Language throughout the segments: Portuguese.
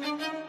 thank you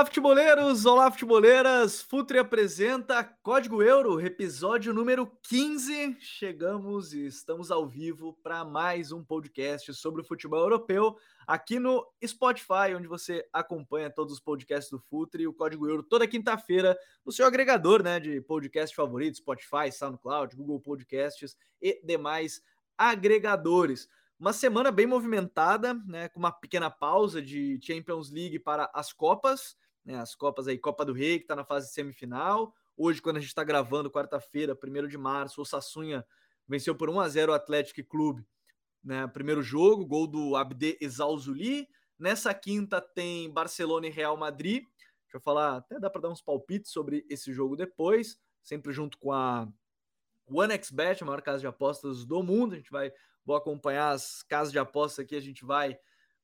Olá, futeboleiros! Olá, futeboleiras! Futre apresenta Código Euro, episódio número 15. Chegamos e estamos ao vivo para mais um podcast sobre o futebol europeu aqui no Spotify, onde você acompanha todos os podcasts do Futre e o Código Euro toda quinta-feira no seu agregador né, de podcast favorito, Spotify, SoundCloud, Google Podcasts e demais agregadores. Uma semana bem movimentada, né, com uma pequena pausa de Champions League para as Copas, né, as Copas aí, Copa do Rei, que está na fase semifinal. Hoje, quando a gente está gravando, quarta-feira, 1 de março, o Sassunha venceu por 1 a 0 o Atlético Clube, né, primeiro jogo, gol do Abde Exalzuli. Nessa quinta tem Barcelona e Real Madrid. Deixa eu falar, até dá para dar uns palpites sobre esse jogo depois, sempre junto com a OneXBet, a maior casa de apostas do mundo. A gente vai vou acompanhar as casas de aposta aqui, a gente vai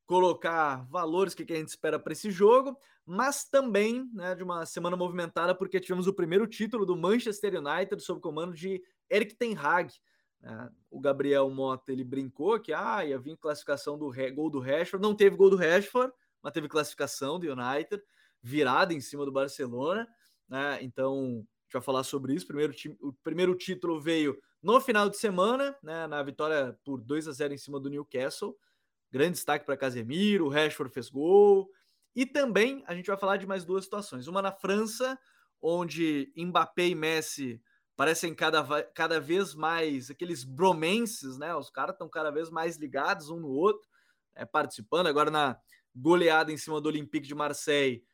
colocar valores que, a gente espera para esse jogo, mas também né, de uma semana movimentada, porque tivemos o primeiro título do Manchester United sob comando de Eric Ten Hag. Né? O Gabriel Mota ele brincou que ah, ia vir classificação do gol do Rashford, não teve gol do Rashford, mas teve classificação do United, virada em cima do Barcelona. Né? Então, a gente vai falar sobre isso. Primeiro, o primeiro título veio no final de semana, né, na vitória por 2 a 0 em cima do Newcastle. Grande destaque para Casemiro, o Rashford fez gol. E também a gente vai falar de mais duas situações. Uma na França, onde Mbappé e Messi parecem cada, cada vez mais aqueles bromances, né? Os caras estão cada vez mais ligados um no outro, é, participando. Agora na goleada em cima do Olympique de Marseille,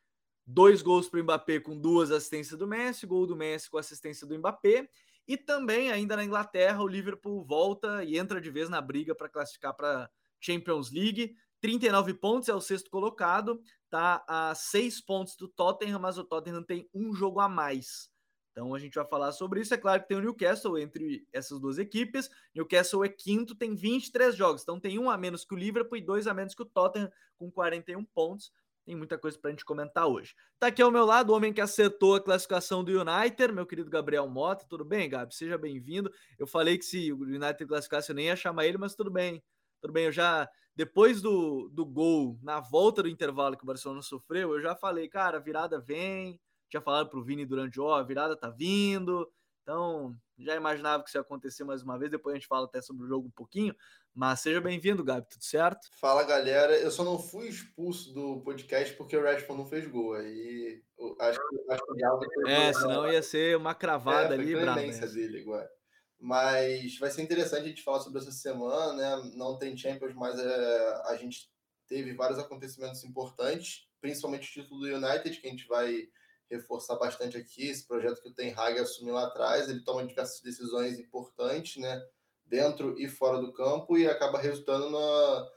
dois gols para o Mbappé com duas assistências do Messi, gol do Messi com assistência do Mbappé. E também, ainda na Inglaterra, o Liverpool volta e entra de vez na briga para classificar para Champions League. 39 pontos, é o sexto colocado, tá a seis pontos do Tottenham, mas o Tottenham tem um jogo a mais. Então a gente vai falar sobre isso. É claro que tem o Newcastle entre essas duas equipes. Newcastle é quinto, tem 23 jogos, então tem um a menos que o Liverpool e dois a menos que o Tottenham, com 41 pontos. Tem muita coisa para a gente comentar hoje. Tá aqui ao meu lado o homem que acertou a classificação do United, meu querido Gabriel Mota. Tudo bem, Gabi? Seja bem-vindo. Eu falei que se o United classificasse eu nem ia chamar ele, mas tudo bem. Tudo bem, eu já, depois do, do gol, na volta do intervalo que o Barcelona sofreu, eu já falei, cara, a virada vem. Tinha falado pro Vini durante o, ó, a virada tá vindo. Então, já imaginava que isso ia acontecer mais uma vez. Depois a gente fala até sobre o jogo um pouquinho. Mas seja bem-vindo, Gabi, tudo certo? Fala, galera. Eu só não fui expulso do podcast porque o Rashford não fez gol. Aí acho que, acho que É, senão ia ser uma cravada é, ali, brava. dele agora. Mas vai ser interessante a gente falar sobre essa semana, né? Não tem Champions, mas é, a gente teve vários acontecimentos importantes, principalmente o título do United, que a gente vai reforçar bastante aqui. Esse projeto que o Ten Hag assumiu lá atrás, ele toma diversas decisões importantes, né? dentro e fora do campo e acaba resultando na,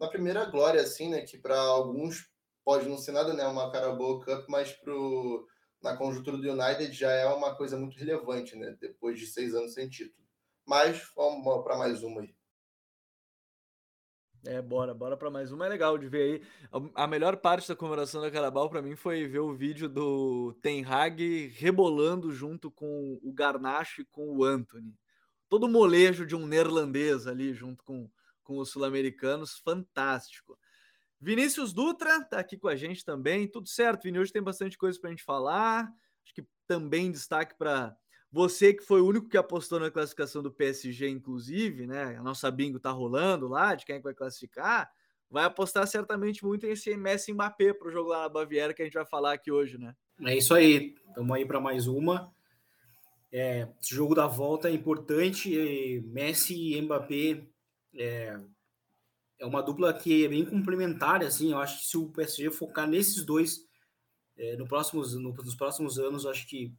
na primeira glória, assim, né? Que para alguns pode não ser nada, né? Uma Carabao Cup, mas pro, na conjuntura do United já é uma coisa muito relevante, né? Depois de seis anos sem título. Mas vamos para mais uma aí. É, bora, bora para mais uma. É legal de ver aí. A melhor parte da comemoração da Carabao para mim foi ver o vídeo do Ten Hag rebolando junto com o Garnacho e com o Anthony todo o molejo de um neerlandês ali junto com, com os sul-americanos, fantástico. Vinícius Dutra está aqui com a gente também, tudo certo, Vini? Hoje tem bastante coisa para a gente falar. Acho que também destaque para você que foi o único que apostou na classificação do PSG, inclusive, né? A nossa bingo tá rolando lá de quem é que vai classificar. Vai apostar certamente muito em esse Messi Mbappé para o jogo lá na Baviera que a gente vai falar aqui hoje, né? É isso aí. Estamos aí para mais uma. É, esse jogo da volta é importante. Messi e Mbappé é, é uma dupla que é bem complementar. Assim, eu acho que se o PSG focar nesses dois é, no próximos, no, nos próximos anos, acho que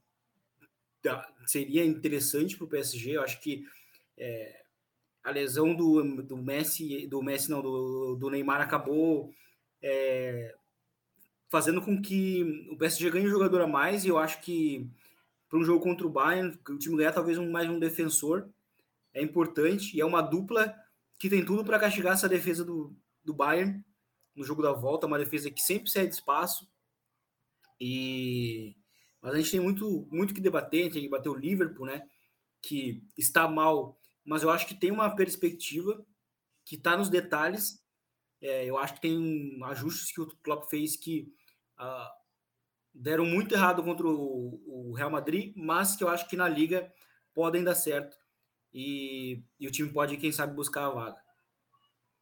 seria interessante para o PSG. Eu acho que é, a lesão do, do Messi, do Messi não, do, do Neymar acabou é, fazendo com que o PSG ganhe um jogador a mais. E eu acho que para um jogo contra o Bayern, o time ganhar talvez um, mais um defensor, é importante, e é uma dupla que tem tudo para castigar essa defesa do, do Bayern no jogo da volta, uma defesa que sempre cede espaço. E mas a gente tem muito muito que debater, tem que bater o Liverpool, né? Que está mal, mas eu acho que tem uma perspectiva que está nos detalhes. É, eu acho que tem ajustes que o Klopp fez que uh, deram muito errado contra o, o, Real Madrid, mas que eu acho que na liga podem dar certo e, e o time pode, quem sabe, buscar a vaga.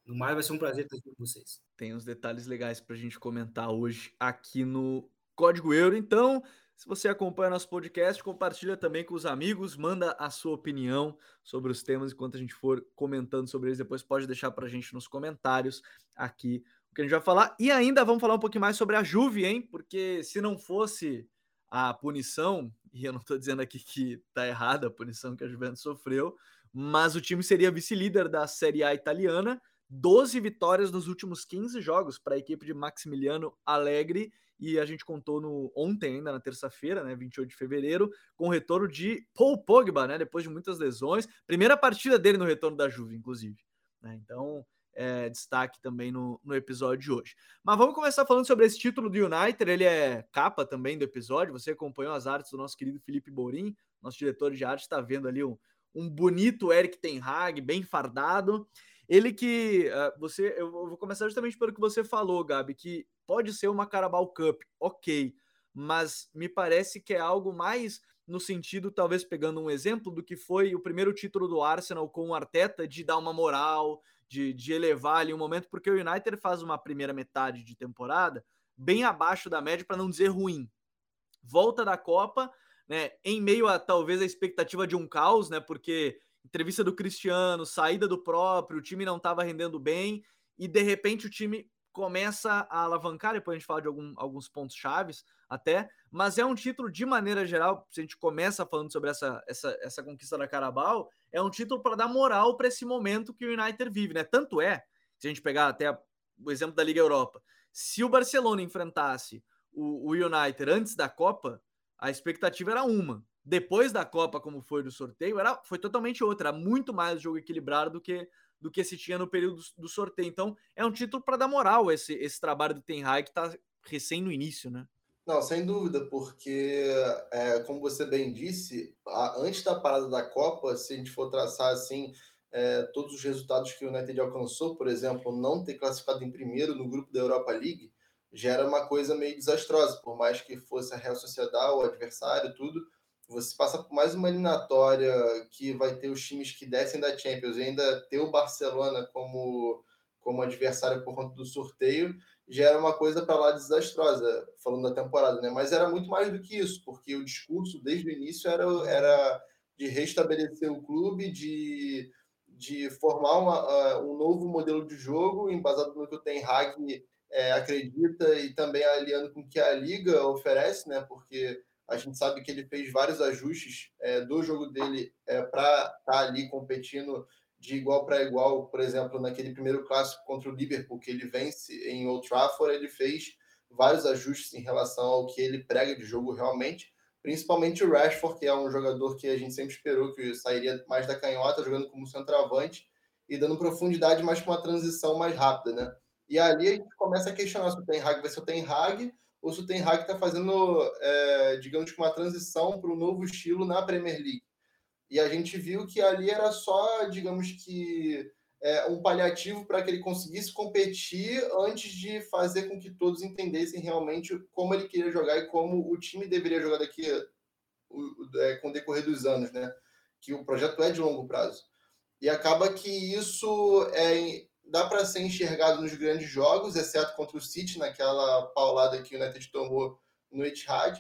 No mais, vai ser um prazer estar aqui com vocês. Tem uns detalhes legais para a gente comentar hoje aqui no Código Euro. Então, se você acompanha nosso podcast, compartilha também com os amigos, manda a sua opinião sobre os temas enquanto a gente for comentando sobre eles. Depois pode deixar para a gente nos comentários aqui o que a gente vai falar. E ainda vamos falar um pouquinho mais sobre a Juve, hein? Porque se não fosse a punição, e eu não estou dizendo aqui que está errada a punição que a Juventus sofreu, mas o time seria vice-líder da Série A italiana 12 vitórias nos últimos 15 jogos para a equipe de Maximiliano Alegre. E a gente contou no ontem, ainda na terça-feira, né, 28 de fevereiro, com o retorno de Paul Pogba, né, depois de muitas lesões. Primeira partida dele no retorno da Juve, inclusive. Né, então, é, destaque também no, no episódio de hoje. Mas vamos começar falando sobre esse título do United. Ele é capa também do episódio. Você acompanhou as artes do nosso querido Felipe Borim, nosso diretor de arte, está vendo ali um, um bonito Eric Ten Hag, bem fardado. Ele que uh, você, eu vou começar justamente pelo que você falou, Gabi, que pode ser uma Carabao Cup, ok, mas me parece que é algo mais no sentido, talvez pegando um exemplo do que foi o primeiro título do Arsenal com o Arteta, de dar uma moral, de, de elevar ali um momento, porque o United faz uma primeira metade de temporada bem abaixo da média, para não dizer ruim. Volta da Copa, né, em meio a talvez a expectativa de um caos, né, porque entrevista do Cristiano, saída do próprio, o time não estava rendendo bem e de repente o time começa a alavancar, depois a gente fala de algum, alguns pontos chaves até, mas é um título de maneira geral, se a gente começa falando sobre essa, essa, essa conquista da Carabao, é um título para dar moral para esse momento que o United vive, né? Tanto é, se a gente pegar até o exemplo da Liga Europa, se o Barcelona enfrentasse o, o United antes da Copa, a expectativa era uma, depois da Copa, como foi do sorteio, era, foi totalmente outra, muito mais jogo equilibrado do que do que se tinha no período do, sorteio. Então, é um título para dar moral esse, esse trabalho do Ten Hag que está recém no início, né? Não, sem dúvida, porque, é, como você bem disse, a, antes da parada da Copa, se a gente for traçar assim é, todos os resultados que o United alcançou, por exemplo, não ter classificado em primeiro no grupo da Europa League, já era uma coisa meio desastrosa, por mais que fosse a Real Sociedade, o adversário, tudo você passa por mais uma eliminatória que vai ter os times que descem da Champions e ainda ter o Barcelona como, como adversário por conta do sorteio, já era uma coisa para lá desastrosa, falando da temporada, né? Mas era muito mais do que isso, porque o discurso desde o início era, era de restabelecer o clube, de, de formar uma, uh, um novo modelo de jogo, embasado no que o Ten Hag é, acredita e também aliando com o que a Liga oferece, né? Porque a gente sabe que ele fez vários ajustes é, do jogo dele é, para estar tá ali competindo de igual para igual. Por exemplo, naquele primeiro clássico contra o Liverpool, que ele vence em Old Trafford, ele fez vários ajustes em relação ao que ele prega de jogo realmente. Principalmente o Rashford, que é um jogador que a gente sempre esperou que sairia mais da canhota, jogando como centroavante e dando profundidade mais para uma transição mais rápida, né? E ali a gente começa a questionar se o Ten Hag vai ser o Ten Hag ou se o Ten Hag está fazendo, é, digamos que uma transição para um novo estilo na Premier League. E a gente viu que ali era só, digamos que, é, um paliativo para que ele conseguisse competir antes de fazer com que todos entendessem realmente como ele queria jogar e como o time deveria jogar daqui é, com o decorrer dos anos, né? Que o projeto é de longo prazo. E acaba que isso é, dá para ser enxergado nos grandes jogos, exceto contra o City, naquela paulada que o United tomou no Etihad.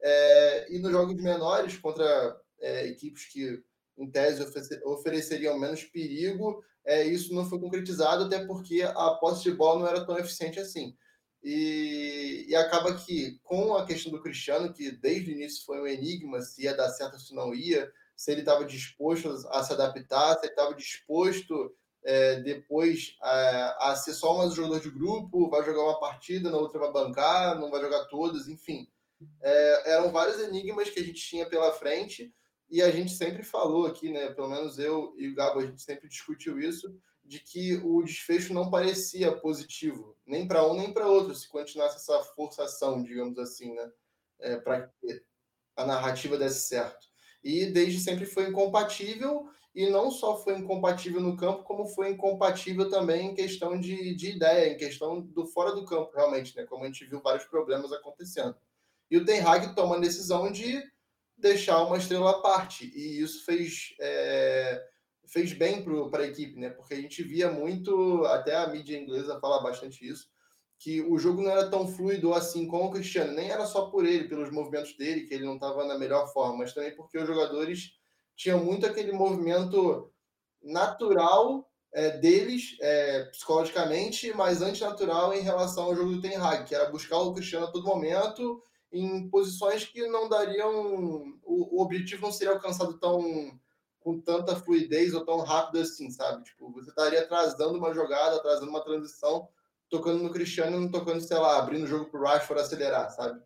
É, e nos jogos menores, contra é, equipes que, em tese, ofereceriam menos perigo, é, isso não foi concretizado, até porque a posse de bola não era tão eficiente assim. E, e, acaba que, com a questão do Cristiano, que desde o início foi um enigma se ia dar certo ou se não ia, se ele estava disposto a se adaptar, se ele estava disposto é, depois é, a ser só mais um jogador de grupo, vai jogar uma partida, na outra vai bancar, não vai jogar todas, enfim. É, eram vários enigmas que a gente tinha pela frente e a gente sempre falou aqui, né? Pelo menos eu e o Gabo, a gente sempre discutiu isso, de que o desfecho não parecia positivo, nem para um nem para outro, se continuasse essa forçação, digamos assim, né? É, para que a narrativa desse certo. E desde sempre foi incompatível, e não só foi incompatível no campo, como foi incompatível também em questão de, de ideia, em questão do fora do campo, realmente, né? Como a gente viu vários problemas acontecendo. E o Ten Hag toma a decisão de deixar uma estrela à parte, e isso fez. É fez bem para a equipe, né? Porque a gente via muito, até a mídia inglesa fala bastante isso, que o jogo não era tão fluido assim com o Cristiano. Nem era só por ele, pelos movimentos dele, que ele não estava na melhor forma, mas também porque os jogadores tinham muito aquele movimento natural é, deles, é, psicologicamente, mas antinatural em relação ao jogo do Ten Hag, que era buscar o Cristiano a todo momento em posições que não dariam... O, o objetivo não seria alcançado tão com tanta fluidez ou tão rápido assim, sabe? Tipo, você estaria atrasando uma jogada, atrasando uma transição, tocando no Cristiano, não tocando, sei lá, abrindo o jogo para o Rashford acelerar, sabe?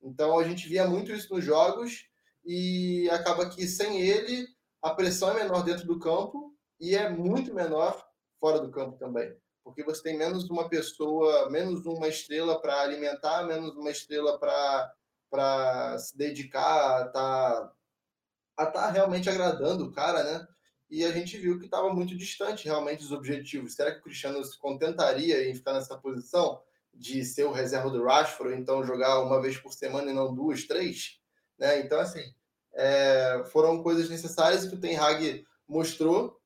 Então a gente via muito isso nos jogos e acaba que sem ele a pressão é menor dentro do campo e é muito menor fora do campo também, porque você tem menos uma pessoa, menos uma estrela para alimentar, menos uma estrela para para se dedicar, tá a estar tá realmente agradando o cara, né? E a gente viu que estava muito distante realmente dos objetivos. Será que o Cristiano se contentaria em ficar nessa posição de ser o reserva do Rashford, ou então jogar uma vez por semana e não duas, três? Né? Então, assim, é, foram coisas necessárias que o Ten Hag mostrou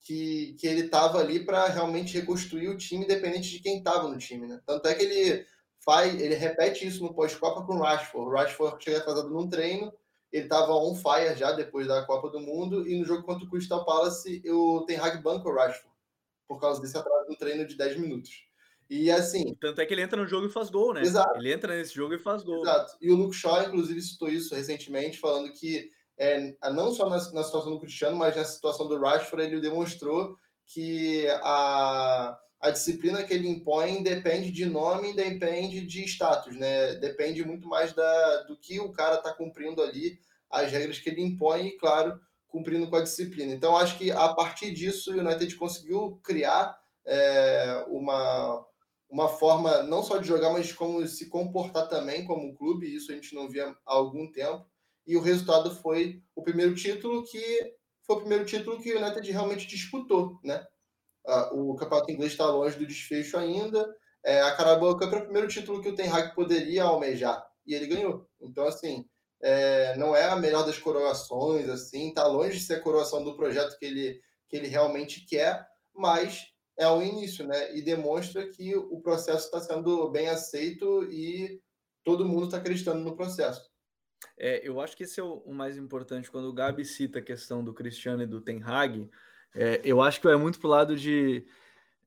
que, que ele estava ali para realmente reconstruir o time, independente de quem estava no time. Né? Tanto é que ele faz, ele repete isso no pós-Copa com o Rashford. O Rashford chega atrasado num treino, ele estava on fire já depois da Copa do Mundo, e no jogo contra o Crystal Palace, o Ten Hag banca o Rashford, por causa desse atraso no treino de 10 minutos. E assim. Tanto é que ele entra no jogo e faz gol, né? Exato. Ele entra nesse jogo e faz gol. Exato. E o Luke Shaw, inclusive, citou isso recentemente, falando que é, não só na, na situação do Cristiano, mas na situação do Rashford, ele demonstrou que a a disciplina que ele impõe depende de nome, depende de status, né? Depende muito mais da, do que o cara está cumprindo ali, as regras que ele impõe e, claro, cumprindo com a disciplina. Então, acho que a partir disso, o United conseguiu criar é, uma, uma forma não só de jogar, mas como se comportar também como clube. Isso a gente não via há algum tempo. E o resultado foi o primeiro título que foi o primeiro título que o United realmente disputou, né? o campeonato inglês está longe do desfecho ainda. É, a Carabao Cup é o primeiro título que o Ten Hag poderia almejar e ele ganhou. Então, assim, é, não é a melhor das coroações, assim, está longe de ser a coroação do projeto que ele, que ele realmente quer, mas é o início, né? E demonstra que o processo está sendo bem aceito e todo mundo está acreditando no processo. É, eu acho que esse é o, o, mais importante quando o Gabi cita a questão do Cristiano e do Ten Hag é, eu acho que vai muito pro lado de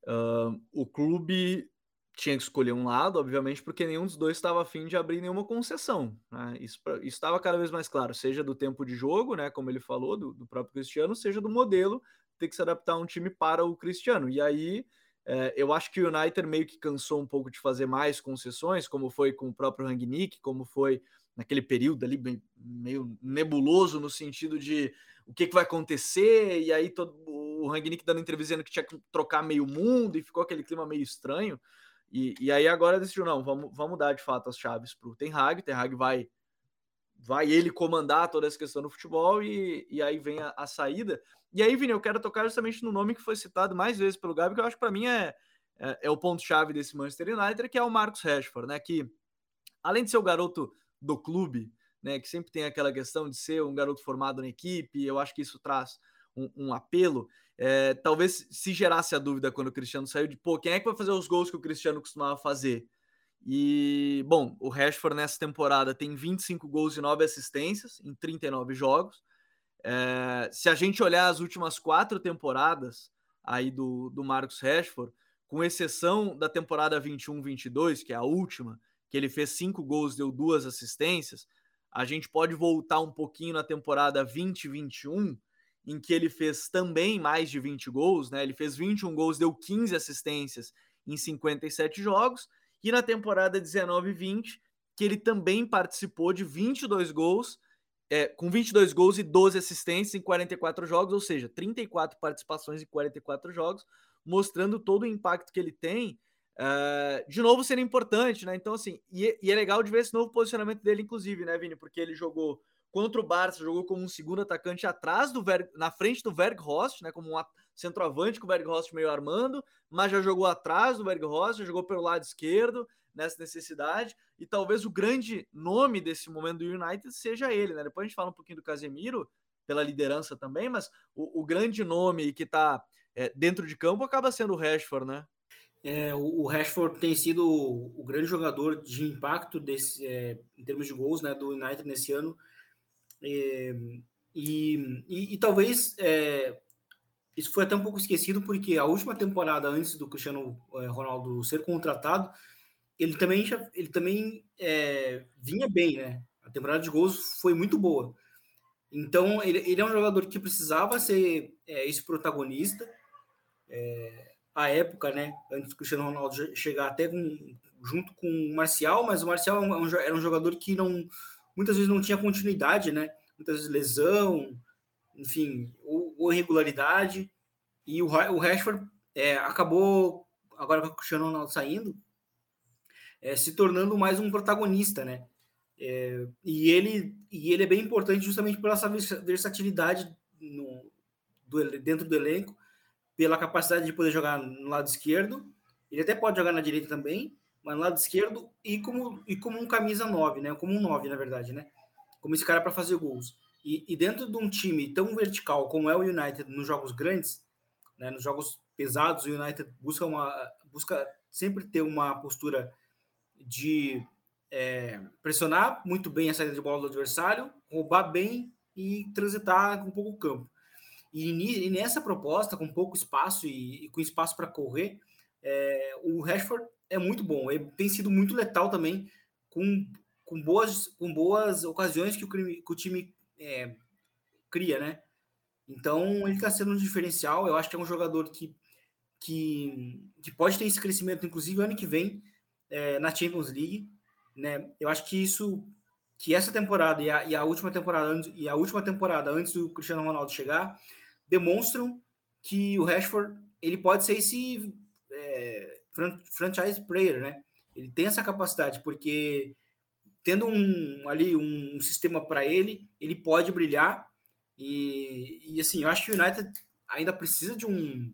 uh, o clube tinha que escolher um lado, obviamente, porque nenhum dos dois estava afim de abrir nenhuma concessão. Né? Isso estava cada vez mais claro, seja do tempo de jogo, né, como ele falou, do, do, próprio Cristiano, seja do modelo ter que se adaptar a um time para o Cristiano. E aí é, eu acho que o United meio que cansou um pouco de fazer mais concessões, como foi com o próprio Rangnick, como foi naquele período ali meio nebuloso no sentido de o que, que vai acontecer, e aí todo, o Rangnick dando entrevista dizendo que tinha que trocar meio mundo, e ficou aquele clima meio estranho. E, e aí agora decidiu, não, vamos, vamos dar de fato as chaves para o Ten Hag, Ten Hag vai, vai ele comandar toda essa questão do futebol, e, e aí vem a, a saída. E aí, Vini, eu quero tocar justamente no nome que foi citado mais vezes pelo Gabi, que eu acho que para mim é, é, é o ponto-chave desse Manchester United, que é o Marcos Rashford, né? Que além de ser o garoto do clube, né? Que sempre tem aquela questão de ser um garoto formado na equipe, eu acho que isso traz um, um apelo. É, talvez se gerasse a dúvida quando o Cristiano saiu de pô, quem é que vai fazer os gols que o Cristiano costumava fazer? E, bom, o Rashford nessa temporada tem 25 gols e 9 assistências em 39 jogos. É, se a gente olhar as últimas quatro temporadas aí do, do Marcos Rashford, com exceção da temporada 21-22, que é a última, que ele fez cinco gols, deu duas assistências, a gente pode voltar um pouquinho na temporada 2021, em que ele fez também mais de 20 gols, né? Ele fez 21 gols, deu 15 assistências em 57 jogos, e na temporada 19-20, que ele também participou de 22 gols, é, com 22 gols e 12 assistências em 44 jogos, ou seja, 34 participações em 44 jogos, mostrando todo o impacto que ele tem. Uh, de novo sendo importante, né? Então, assim, e, e, é legal de ver esse novo posicionamento dele, inclusive, né, Vini? Porque ele jogou contra o Barça, jogou como um segundo atacante atrás do Ver, na frente do Verghorst, né? Como um centroavante com o Verghorst meio armando, mas já jogou atrás do Verghorst, já jogou pelo lado esquerdo nessa necessidade. E talvez o grande nome desse momento do United seja ele, né? Depois a gente fala um pouquinho do Casemiro, pela liderança também, mas o, o grande nome que está é, dentro de campo acaba sendo o Rashford, né? É, o, Rashford tem sido o, o grande jogador de impacto desse, é, em termos de gols né, do United nesse ano. É, e, e, e, talvez é, isso foi até um pouco esquecido, porque a última temporada antes do Cristiano é, Ronaldo ser contratado, ele também, já, ele também é, vinha bem, né? A temporada de gols foi muito boa. Então, ele, ele é um jogador que precisava ser é, esse protagonista. É, a época, né? Antes do Cristiano Ronaldo chegar até com, junto com o Marcial, mas o Marcial é era um jogador que não muitas vezes não tinha continuidade, né? Muitas vezes lesão, enfim, ou, ou irregularidade. E o, o Rashford é, acabou, agora com o Cristiano Ronaldo saindo, é, se tornando mais um protagonista, né? É, e, ele, e ele é bem importante justamente pela essa versatilidade no, do, dentro do elenco, pela capacidade de poder jogar no lado esquerdo. Ele até pode jogar na direita também, mas no lado esquerdo e como, e como um camisa 9, né? Como um 9, na verdade, né? Como esse cara para fazer gols. E, e, dentro de um time tão vertical como é o United nos jogos grandes, né, nos jogos pesados, o United busca, uma, busca sempre ter uma postura de é, pressionar muito bem a saída de bola do adversário, roubar bem e transitar com pouco campo. E, e nessa proposta, com pouco espaço e, e com espaço para correr, é, o Rashford é muito bom. Ele tem sido muito letal também, com, com, boas, com boas ocasiões que o, que o time é, cria, né? Então ele está sendo um diferencial. Eu acho que é um jogador que, que, que pode ter esse crescimento, inclusive ano que vem, é, na Champions League, né? Eu acho que isso, que essa temporada e a, e a última temporada e a última temporada antes do Cristiano Ronaldo chegar demonstram que o Rashford ele pode ser esse é, franchise player, né? Ele tem essa capacidade porque tendo um ali um, sistema para ele, ele pode brilhar e, e assim, eu acho que o United ainda precisa de um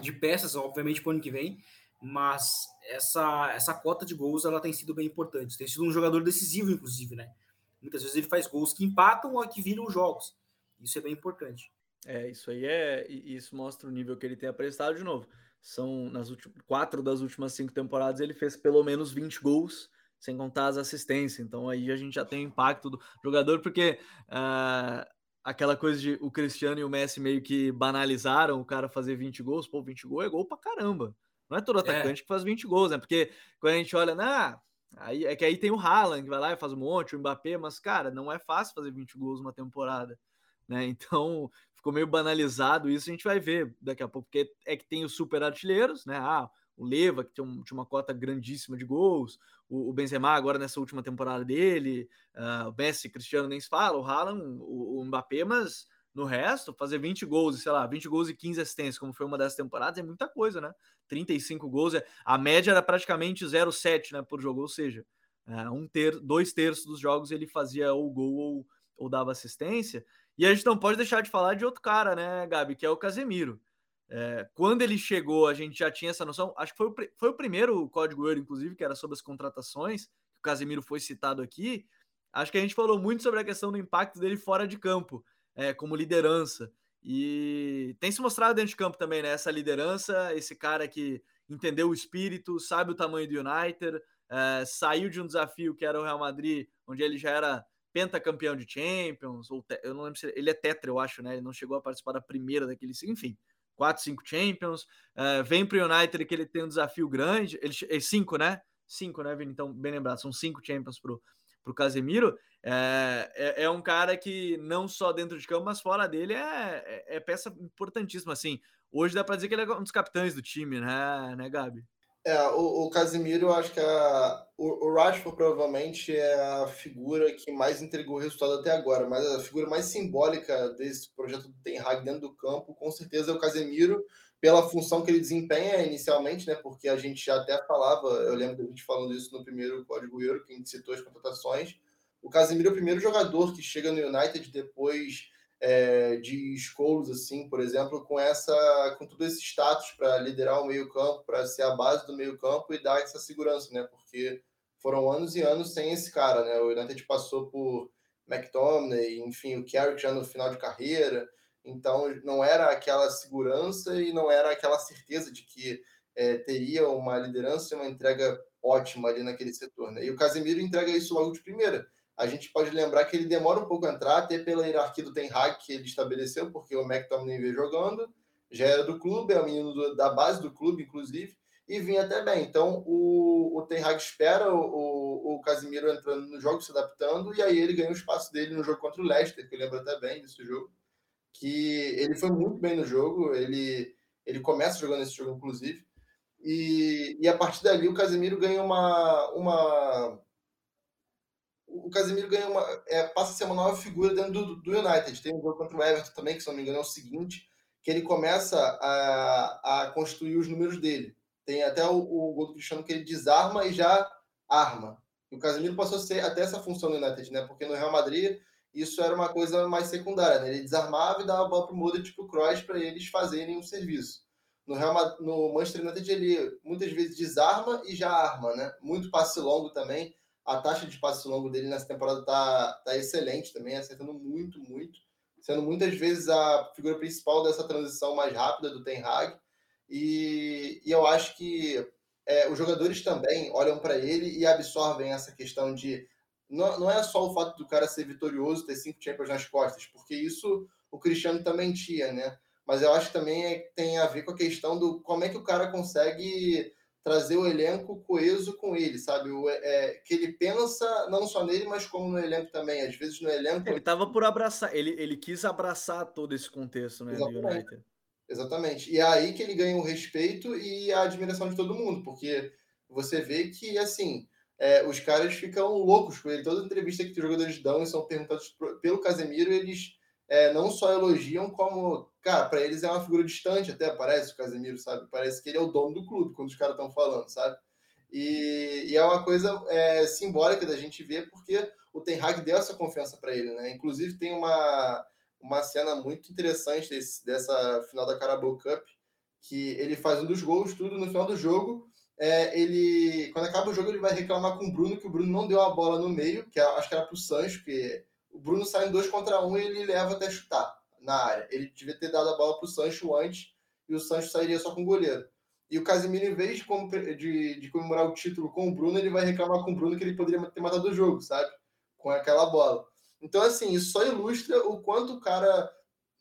de peças, obviamente, para o ano que vem, mas essa, essa cota de gols ela tem sido bem importante. Tem sido um jogador decisivo, inclusive, né? Muitas vezes ele faz gols que empatam ou que viram jogos. Isso é bem importante. É, isso aí é. Isso mostra o nível que ele tem apresentado de novo. São nas últimas quatro das últimas cinco temporadas ele fez pelo menos 20 gols, sem contar as assistências. Então aí a gente já tem o impacto do jogador, porque uh, aquela coisa de o Cristiano e o Messi meio que banalizaram o cara fazer 20 gols. Pô, 20 gols é gol pra caramba. Não é todo é. atacante é. que faz 20 gols, né? Porque quando a gente olha, na aí é que aí tem o Haaland que vai lá e faz um monte, o Mbappé, mas cara, não é fácil fazer 20 gols uma temporada, né? Então, ficou meio banalizado isso, a gente vai ver daqui a pouco, porque é que tem os super artilheiros, né? Ah, o Leva, que tinha, um, uma cota grandíssima de gols, o, o, Benzema agora nessa última temporada dele, uh, o Messi, Cristiano nem se fala, o Haaland, o, o Mbappé, mas no resto, fazer 20 gols, sei lá, 20 gols e 15 assistências, como foi uma dessas temporadas, é muita coisa, né? 35 gols, é, a média era praticamente 0,7 né, por jogo, ou seja, é, um ter, dois terços dos jogos ele fazia ou gol ou, ou dava assistência. E a gente não pode deixar de falar de outro cara, né, Gabi, que é o Casemiro. É, quando ele chegou, a gente já tinha essa noção. Acho que foi o, foi o primeiro código euro, inclusive, que era sobre as contratações. Que o Casemiro foi citado aqui. Acho que a gente falou muito sobre a questão do impacto dele fora de campo é, como liderança. E tem se mostrado dentro de campo também, né? Essa liderança, esse cara que entendeu o espírito, sabe o tamanho do United, é, saiu de um desafio que era o Real Madrid, onde ele já era pentacampeão de Champions, ou te, eu não lembro se ele é tetra, eu acho, né? Ele não chegou a participar da primeira daquele, enfim, quatro, cinco Champions. É, vem para o United que ele tem um desafio grande, ele é cinco, né? Cinco, né, Vini? Então, bem lembrado, são cinco Champions pro para o Casemiro, é, é, é, um cara que não só dentro de campo, mas fora dele é, é, é peça importantíssima. Assim, hoje dá para dizer que ele é um dos capitães do time, né, né, Gabi? É, o, o Casimiro, eu acho que a, o, o Rashford provavelmente é a figura que mais entregou o resultado até agora, mas a figura mais simbólica desse projeto do Ten Hag dentro do campo, com certeza é o Casemiro, pela função que ele desempenha inicialmente, né? Porque a gente já até falava, eu lembro da gente falando isso no primeiro Código Euro, que a gente citou as contratações. O Casemiro é o primeiro jogador que chega no United depois é, de Scholes, assim, por exemplo, com essa, com todo esse status para liderar o meio campo, para ser a base do meio campo e dar essa segurança, né? Porque foram anos e anos sem esse cara, né? O United passou por McTominay, enfim, o Carrick já no final de carreira, então não era aquela segurança e não era aquela certeza de que é, teria uma liderança e uma entrega ótima ali naquele setor, né? E o Casemiro entrega isso logo de primeira a gente pode lembrar que ele demora um pouco a entrar, até pela hierarquia do Ten Hag que ele estabeleceu, porque o McTominay veio jogando, já era do clube, é o menino do, da base do clube, inclusive, e vinha até bem. Então, o, o Ten Hag espera o, o, o Casimiro entrando no jogo, se adaptando, e aí ele ganha o espaço dele no jogo contra o Leicester, que eu lembro até bem desse jogo, que ele foi muito bem no jogo, ele, ele começa jogando esse jogo, inclusive, e, e a partir dali o Casemiro ganha uma, uma o Casemiro ganha uma, é, passa a ser uma nova figura dentro do, do, United. Tem um jogo contra o Everton também, que se não me engano é o seguinte, que ele começa a, a construir os números dele. Tem até o, o gol do Cristiano que ele desarma e já arma. E o Casemiro passou a ser até essa função no United, né? Porque no Real Madrid isso era uma coisa mais secundária, né? Ele desarmava e dava a bola para o Modric tipo Kroos para eles fazerem um serviço. No, Real, no Manchester United ele muitas vezes desarma e já arma, né? Muito passe longo também a taxa de passe longo dele nessa temporada tá, tá excelente também, acertando muito, muito. Sendo muitas vezes a figura principal dessa transição mais rápida do Ten Hag. E, e eu acho que é, os jogadores também olham para ele e absorvem essa questão de. Não, não é só o fato do cara ser vitorioso, ter cinco Champions nas costas, porque isso o Cristiano também tinha, né? Mas eu acho que também tem a ver com a questão do como é que o cara consegue trazer o elenco coeso com ele, sabe? O, é, que ele pensa não só nele, mas como no elenco também. Às vezes no elenco. Ele estava por abraçar, ele, ele quis abraçar todo esse contexto, né? Exatamente. Exatamente. E é aí que ele ganha o respeito e a admiração de todo mundo, porque você vê que, assim, é, os caras ficam loucos com ele. Toda entrevista que os jogadores dão e são perguntados pelo Casemiro, eles é, não só elogiam, como, cara, para eles é uma figura distante, até parece o Casemiro, sabe? Parece que ele é o dono do clube quando os caras estão falando, sabe? E, e, é uma coisa é, simbólica da gente ver, porque o Ten Hag deu essa confiança para ele, né? Inclusive, tem uma, uma cena muito interessante desse, dessa final da Carabao Cup, que ele faz um dos gols, tudo no final do jogo. É, ele, quando acaba o jogo, ele vai reclamar com o Bruno que o Bruno não deu a bola no meio, que acho que era para o Sancho, que o Bruno sai em dois contra um e ele leva até chutar na área. Ele devia ter dado a bola para o Sancho antes e o Sancho sairia só com o goleiro. E o Casemiro, em vez de, de, de, comemorar o título com o Bruno, ele vai reclamar com o Bruno que ele poderia ter matado o jogo, sabe? Com aquela bola. Então, assim, isso só ilustra o quanto o cara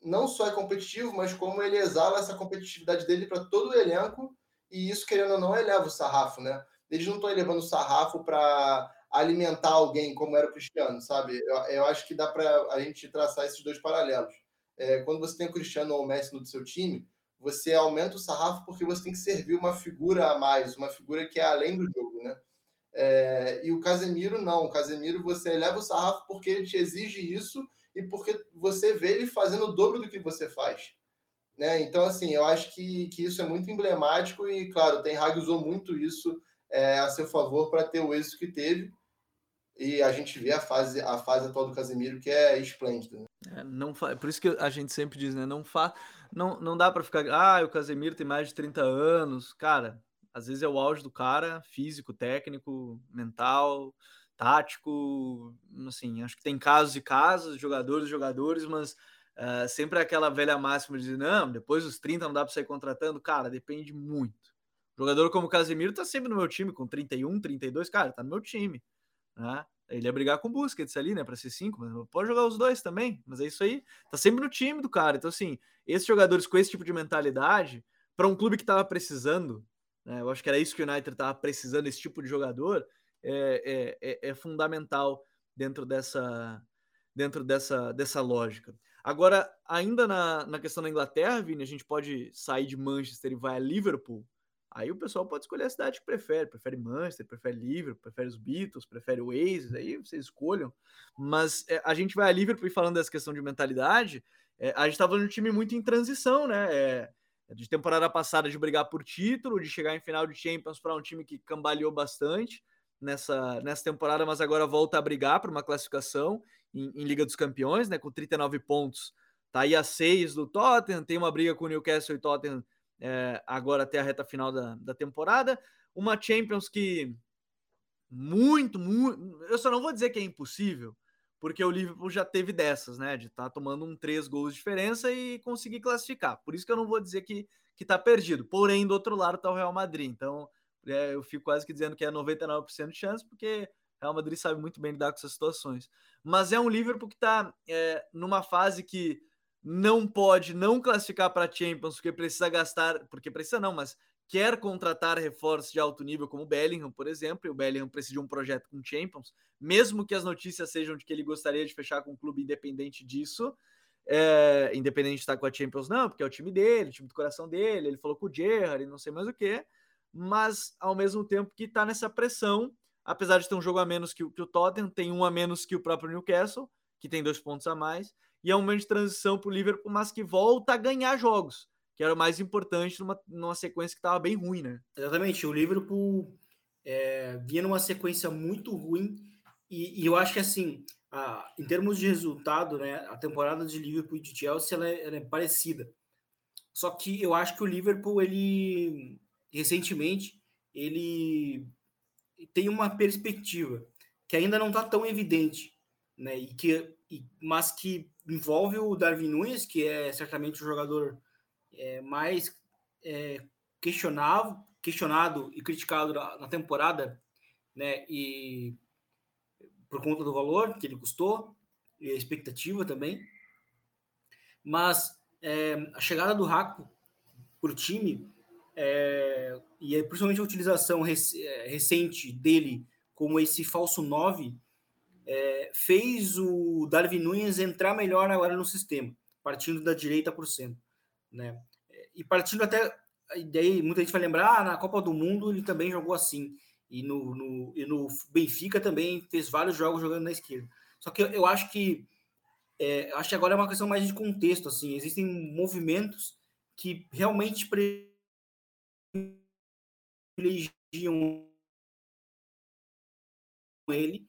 não só é competitivo, mas como ele exala essa competitividade dele para todo o elenco. E isso, querendo ou não, eleva o sarrafo, né? Eles não estão elevando o sarrafo para alimentar alguém como era o Cristiano, sabe? Eu, eu acho que dá para a gente traçar esses dois paralelos. É, quando você tem o Cristiano ou o Messi no seu time, você aumenta o sarrafo porque você tem que servir uma figura a mais, uma figura que é além do jogo, né? É, e o Casemiro não, o Casemiro você eleva o sarrafo porque ele te exige isso e porque você vê ele fazendo o dobro do que você faz. Né? Então, assim, eu acho que, que isso é muito emblemático e, claro, o Ten Hag usou muito isso é, a seu favor para ter o êxito que teve e a gente vê a fase, a fase atual do Casemiro que é esplêndida. Né? É, não fa... Por isso que a gente sempre diz, né? Não, fa... não, não dá para ficar. Ah, o Casemiro tem mais de 30 anos. Cara, às vezes é o auge do cara, físico, técnico, mental, tático. Assim, acho que tem casos e casos, jogadores e jogadores, mas uh, sempre aquela velha máxima de não, depois dos 30 não dá para sair contratando. Cara, depende muito. Jogador como o Casemiro tá sempre no meu time, com 31, 32, cara, tá no meu time. Né? Ele ia brigar com o Busquets ali, né, para ser cinco, mas pode jogar os dois também. Mas é isso aí, tá sempre no time do cara. Então, assim, esses jogadores com esse tipo de mentalidade, para um clube que tava precisando, né, eu acho que era isso que o United tava precisando, esse tipo de jogador, é, é, é, é fundamental dentro dessa, dentro dessa, dessa lógica. Agora, ainda na, na questão da Inglaterra, Vini, a gente pode sair de Manchester e vai a Liverpool. Aí o pessoal pode escolher a cidade que prefere, prefere Manchester, prefere Liverpool, prefere os Beatles, prefere o Oasis, aí vocês escolham. Mas é, a gente vai a Liverpool falando dessa questão de mentalidade, é, a gente estava tá num time muito em transição, né? É, de temporada passada de brigar por título, de chegar em final de Champions para um time que cambaleou bastante nessa, nessa temporada, mas agora volta a brigar por uma classificação em, em Liga dos Campeões, né? Com 39 pontos. Tá aí a 6 do Tottenham, tem uma briga com o Newcastle e Tottenham é, agora até a reta final da, da temporada. Uma Champions que muito, muito. Eu só não vou dizer que é impossível, porque o Liverpool já teve dessas, né? De estar tá tomando um três gols de diferença e conseguir classificar. Por isso que eu não vou dizer que, que tá perdido. Porém, do outro lado tá o Real Madrid. Então, é, eu fico quase que dizendo que é 99% de chance, porque o Real Madrid sabe muito bem lidar com essas situações. Mas é um Liverpool que está é, numa fase que não pode não classificar para Champions porque precisa gastar, porque precisa não, mas quer contratar reforços de alto nível como o Bellingham, por exemplo, e o Bellingham precisa de um projeto com Champions, mesmo que as notícias sejam de que ele gostaria de fechar com um clube independente disso, é, independente de estar com a Champions não, porque é o time dele, o time do coração dele, ele falou com o Gerrard e não sei mais o que, mas ao mesmo tempo que está nessa pressão, apesar de ter um jogo a menos que, que o Tottenham, tem um a menos que o próprio Newcastle, que tem dois pontos a mais, e é um momento de transição para o Liverpool, mas que volta a ganhar jogos, que era o mais importante numa, numa sequência que estava bem ruim, né? Exatamente, o Liverpool é, vinha numa sequência muito ruim, e, e eu acho que assim, a, em termos de resultado, né, a temporada de Liverpool e de Chelsea ela é, ela é parecida. Só que eu acho que o Liverpool, ele recentemente, ele tem uma perspectiva que ainda não está tão evidente, né? E que, mas que envolve o Darwin Nunes, que é certamente o jogador é, mais é, questionável, questionado e criticado na, na, temporada, né? E por conta do valor que ele custou e a expectativa também. Mas é, a chegada do Raco para o time é, e principalmente a utilização rec é, recente dele como esse falso 9 é, fez o Darwin Nunes entrar melhor agora no sistema, partindo da direita por cento, né? E partindo até daí muita gente vai lembrar ah, na Copa do Mundo ele também jogou assim e no, no, e no Benfica também fez vários jogos jogando na esquerda. Só que eu, eu acho que é, acho que agora é uma questão mais de contexto assim. Existem movimentos que realmente privilegiam ele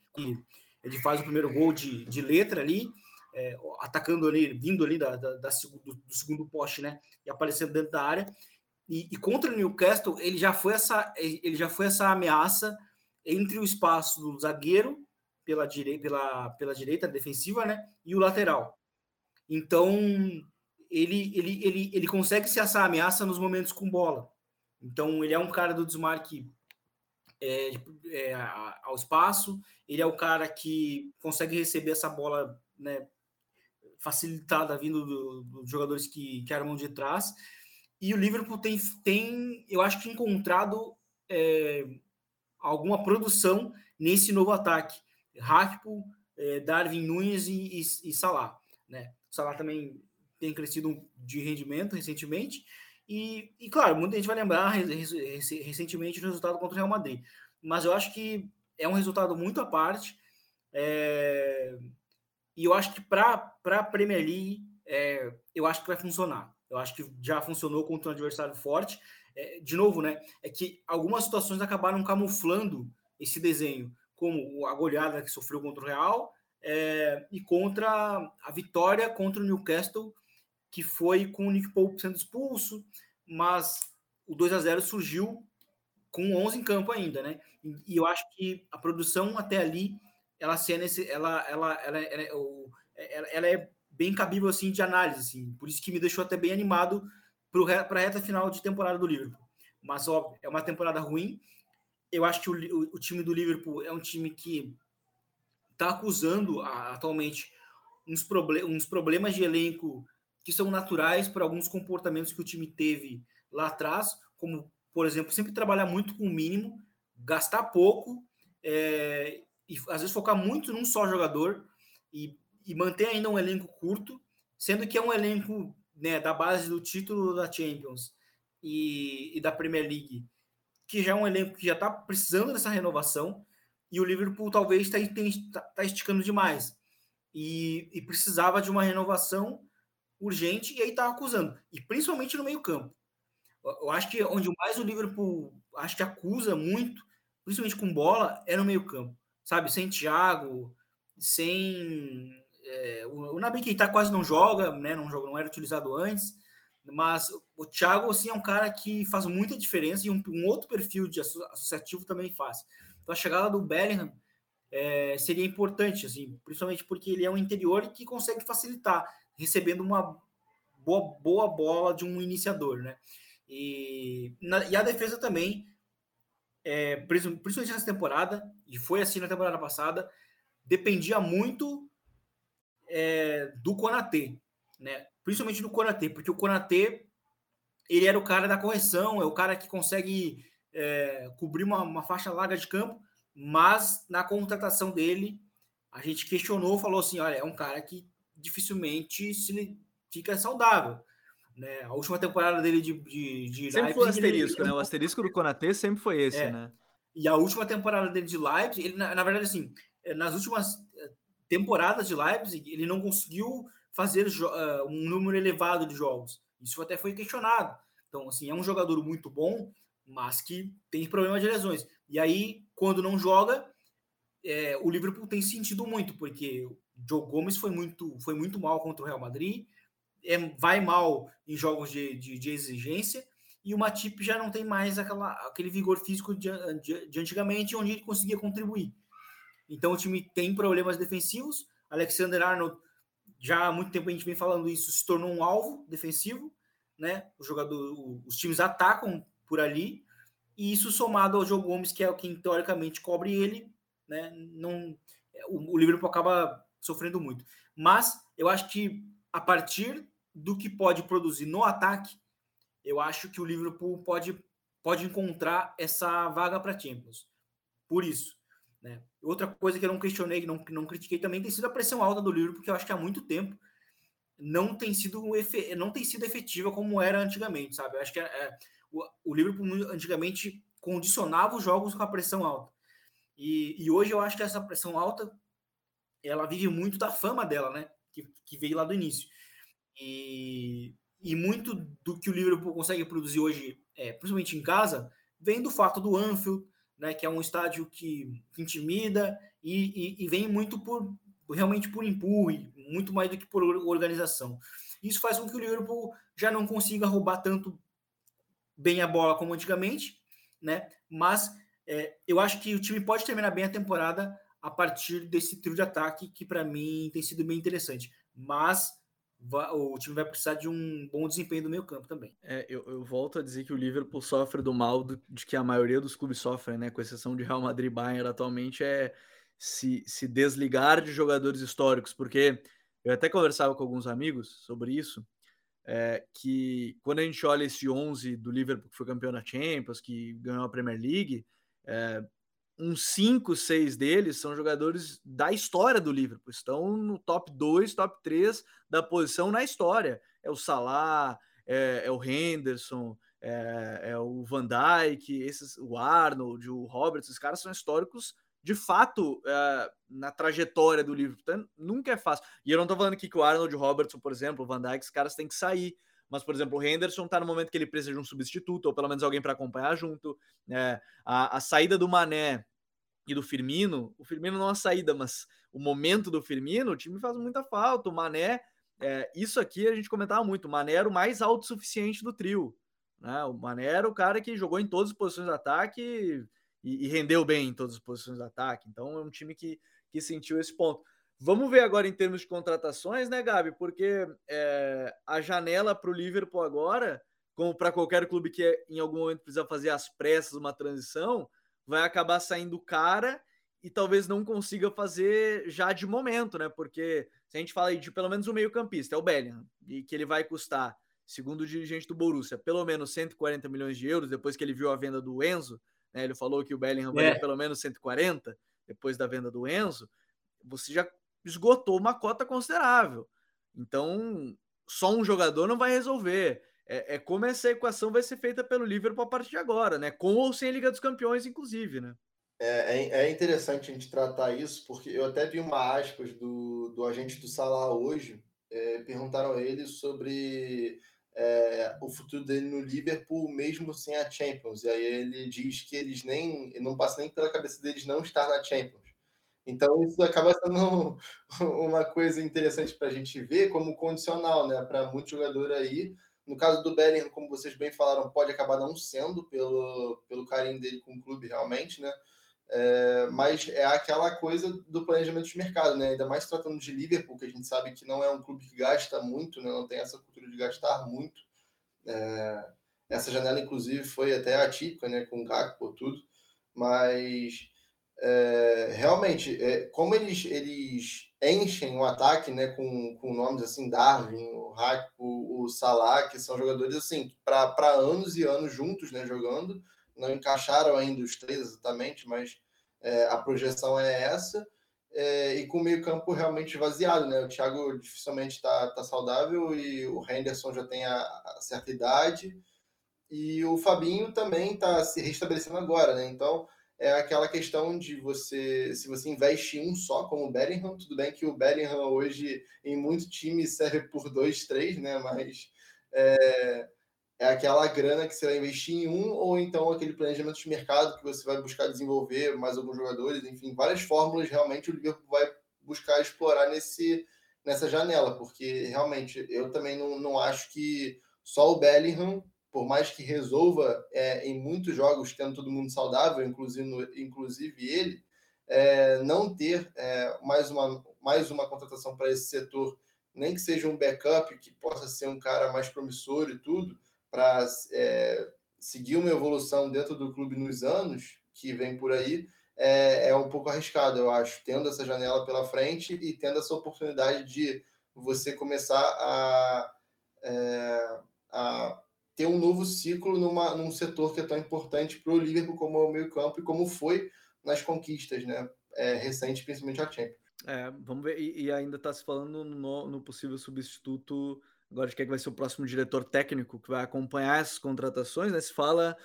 ele faz o primeiro gol de, de letra ali, é, atacando ali, vindo ali da, da, da do, do, segundo poste, né? E aparecendo dentro da área. E, e, contra o Newcastle, ele já foi essa, ele já foi essa ameaça entre o espaço do zagueiro pela direita, pela, pela direita defensiva, né? E o lateral. Então ele, ele, ele, ele consegue ser essa ameaça nos momentos com bola. Então ele é um cara do desmarque é, é, ao espaço, ele é o cara que consegue receber essa bola né, facilitada vindo dos do jogadores que, que armam de trás. E o Liverpool tem, tem eu acho que encontrado é, alguma produção nesse novo ataque. Rakpo, é, Darwin Nunes e, e, e Salah. Né? O Salah também tem crescido de rendimento recentemente. E, e, claro, muita gente vai lembrar recentemente do resultado contra o Real Madrid. Mas eu acho que é um resultado muito à parte. É... E eu acho que para a Premier League, é... eu acho que vai funcionar. Eu acho que já funcionou contra um adversário forte. É, de novo, né? É que algumas situações acabaram camuflando esse desenho, como a goleada que sofreu contra o Real é, e contra a vitória contra o Newcastle que foi com o Nick Pope sendo expulso, mas o 2 a 0 surgiu com 11 em campo ainda, né? E, eu acho que a produção até ali, ela nesse, ela, ela, ela, ela, ela, ela é bem cabível assim de análise, assim. Por isso que me deixou até bem animado para a reta final de temporada do Liverpool. Mas óbvio, é uma temporada ruim. Eu acho que o, o, o time do Liverpool é um time que está acusando a, atualmente uns, proble uns problemas de elenco que são naturais para alguns comportamentos que o time teve lá atrás, como, por exemplo, sempre trabalhar muito com o mínimo, gastar pouco é, e às vezes focar muito num só jogador e, e manter ainda um elenco curto, sendo que é um elenco né, da base do título da Champions e, e da Premier League porque já é um elenco que já está precisando dessa renovação e o Liverpool talvez está tá, tá esticando demais. E, e, precisava de uma renovação urgente e aí está acusando e principalmente no meio campo. Eu acho que onde mais o Liverpool acho que acusa muito, principalmente com bola, é no meio campo, sabe? Sem Thiago, sem é, o, o Nabi Keita quase não joga, né? Não joga, não era utilizado antes. Mas o Thiago, assim, é um cara que faz muita diferença e um, um outro perfil de associativo também faz. Então, a chegada do Bellingham é, seria importante, assim, principalmente porque ele é um interior que consegue facilitar, recebendo uma boa, boa bola de um iniciador, né? E, na, e a defesa também, é, principalmente nessa temporada, e foi assim na temporada passada, dependia muito é, do Konatê, né? Principalmente do Konatê, porque o Konatê ele era o cara da correção, é o cara que consegue é, cobrir uma, uma, faixa larga de campo, mas na contratação dele a gente questionou, falou assim, olha, é um cara que dificilmente se fica saudável. Né? A última temporada dele de, de, de sempre Leipzig, foi o asterisco, ele, né? O asterisco do Konatê sempre foi esse, é, né? E a última temporada dele de Leipzig, ele, na, na verdade, assim, nas últimas é, temporadas de Leipzig, ele não conseguiu fazer uh, um número elevado de jogos. Isso até foi questionado. Então, assim, é um jogador muito bom, mas que tem problema de lesões. E aí, quando não joga, é, o Liverpool tem sentido muito, porque Joe Gomes foi muito, foi muito mal contra o Real Madrid, é, vai mal em jogos de, de, de, exigência, e o Matip já não tem mais aquela, aquele vigor físico de, de, de antigamente, onde ele conseguia contribuir. Então o time tem problemas defensivos. Alexander Arnold, já há muito tempo a gente vem falando isso, se tornou um alvo defensivo, né? O jogador, os times atacam por ali, e isso somado ao Joe Gomes, que é quem teoricamente cobre ele, né? Não, o, o Liverpool acaba sofrendo muito. Mas eu acho que a partir do que pode produzir no ataque, eu acho que o Liverpool pode, pode encontrar essa vaga para Champions. Por isso, né? Outra coisa que eu não questionei, que não, não critiquei também, tem sido a pressão alta do Liverpool, porque eu acho que há muito tempo não tem sido não tem sido efetiva como era antigamente, sabe? Eu acho que é, é, o, o Liverpool antigamente condicionava os jogos com a pressão alta. E, e, hoje eu acho que essa pressão alta ela vive muito da fama dela, né? Que, que veio lá do início. E, e muito do que o Liverpool consegue produzir hoje, é, principalmente em casa, vem do fato do Anfield, né, que é um estádio que, intimida e, e, e, vem muito por realmente por empurre, muito mais do que por organização. Isso faz com que o Liverpool já não consiga roubar tanto bem a bola como antigamente, né? Mas é, eu acho que o time pode terminar bem a temporada a partir desse trio de ataque que para mim tem sido bem interessante. Mas o time vai precisar de um bom desempenho do meio campo também. É, eu, eu, volto a dizer que o Liverpool sofre do mal do, de que a maioria dos clubes sofrem, né? Com exceção de Real Madrid e Bayern atualmente, é se, se desligar de jogadores históricos, porque eu até conversava com alguns amigos sobre isso, é, que quando a gente olha esse 11 do Liverpool que foi campeão da Champions, que ganhou a Premier League, é, uns 5, 6 deles são jogadores da história do Liverpool, estão no top 2, top 3 da posição na história. É o Salah, é, é o Henderson, é, é, o Van Dijk, esses, o Arnold, o Roberts, esses caras são históricos de fato é, na trajetória do Liverpool. Então, nunca é fácil. E eu não tô falando aqui que o Arnold, o Robertson, por exemplo, o Van Dijk, esses caras têm que sair. Mas, por exemplo, o Henderson tá no momento que ele precisa de um substituto, ou pelo menos alguém para acompanhar junto. É, a, a saída do Mané e do Firmino, o Firmino não a saída, mas o momento do Firmino, o time faz muita falta. O Mané, é, isso aqui a gente comentava muito, o Mané era o mais autossuficiente do trio. Né? O Mané era o cara que jogou em todas as posições de ataque e, e rendeu bem em todas as posições de ataque. Então é um time que, que sentiu esse ponto. Vamos ver agora em termos de contratações, né, Gabi? Porque é, a janela para o Liverpool agora, como para qualquer clube que em algum momento precisa fazer as pressas, uma transição, vai acabar saindo cara e talvez não consiga fazer já de momento, né? Porque se a gente fala de pelo menos o meio-campista, é o Bellingham, e que ele vai custar, segundo o dirigente do Borussia, pelo menos 140 milhões de euros depois que ele viu a venda do Enzo, né? Ele falou que o Bellingham é. valia pelo menos 140 depois da venda do Enzo. Você já esgotou uma cota considerável. Então, só um jogador não vai resolver. é, é, como essa equação vai ser feita pelo Liverpool a partir de agora, né? Com ou sem Liga dos Campeões, inclusive, né? É, é, é, interessante a gente tratar isso, porque eu até vi uma aspas do, do agente do Salah hoje, é, perguntaram a ele sobre é, o futuro dele no Liverpool, mesmo sem a Champions. E aí ele diz que eles nem não passa nem pela cabeça deles não estar na Champions. Então isso acaba sendo uma coisa interessante para a gente ver como condicional, né? Para muito jogador aí. No caso do Bellingham, como vocês bem falaram, pode acabar não sendo pelo, pelo carinho dele com o clube realmente, né? É, mas é aquela coisa do planejamento de mercado, né? Ainda mais tratando de Liverpool, que a gente sabe que não é um clube que gasta muito, né? não tem essa cultura de gastar muito. É, essa janela, inclusive, foi até atípica, né? Com o Gakpo tudo, mas é, realmente, é, como eles, eles enchem o ataque, né? Com, com nomes assim, Darwin, o Hack, o, o Salah, que são jogadores assim para anos e anos juntos, né? Jogando não encaixaram ainda os três exatamente, mas é, a projeção é essa. É, e com o meio-campo realmente vaziado, né? O Thiago dificilmente está tá saudável e o Henderson já tem a, a certa idade. E o Fabinho também está se restabelecendo agora, né? Então é aquela questão de você, se você investe em um só, como o Bellingham, tudo bem que o Bellingham hoje em muito time serve por dois, três, né? Mas é, é aquela grana que você vai investir em um, ou então aquele planejamento de mercado que você vai buscar desenvolver mais alguns jogadores, enfim, várias fórmulas realmente o Liverpool vai buscar explorar nesse, nessa janela, porque realmente eu também não, não acho que só o Bellingham, por mais que resolva é, em muitos jogos, tendo todo mundo saudável, inclusive, inclusive ele, é, não ter é, mais, uma, mais uma contratação para esse setor, nem que seja um backup, que possa ser um cara mais promissor e tudo, para é, seguir uma evolução dentro do clube nos anos que vem por aí, é, é um pouco arriscado, eu acho, tendo essa janela pela frente e tendo essa oportunidade de você começar a, é, a ter um novo ciclo numa, num setor que é tão importante para o Liverpool como é o meio campo e como foi nas conquistas né, é, recentes, principalmente a Champions. É, vamos ver, e, e ainda está se falando no, no possível substituto agora de quem é que vai ser o próximo diretor técnico que vai acompanhar essas contratações, né? Se fala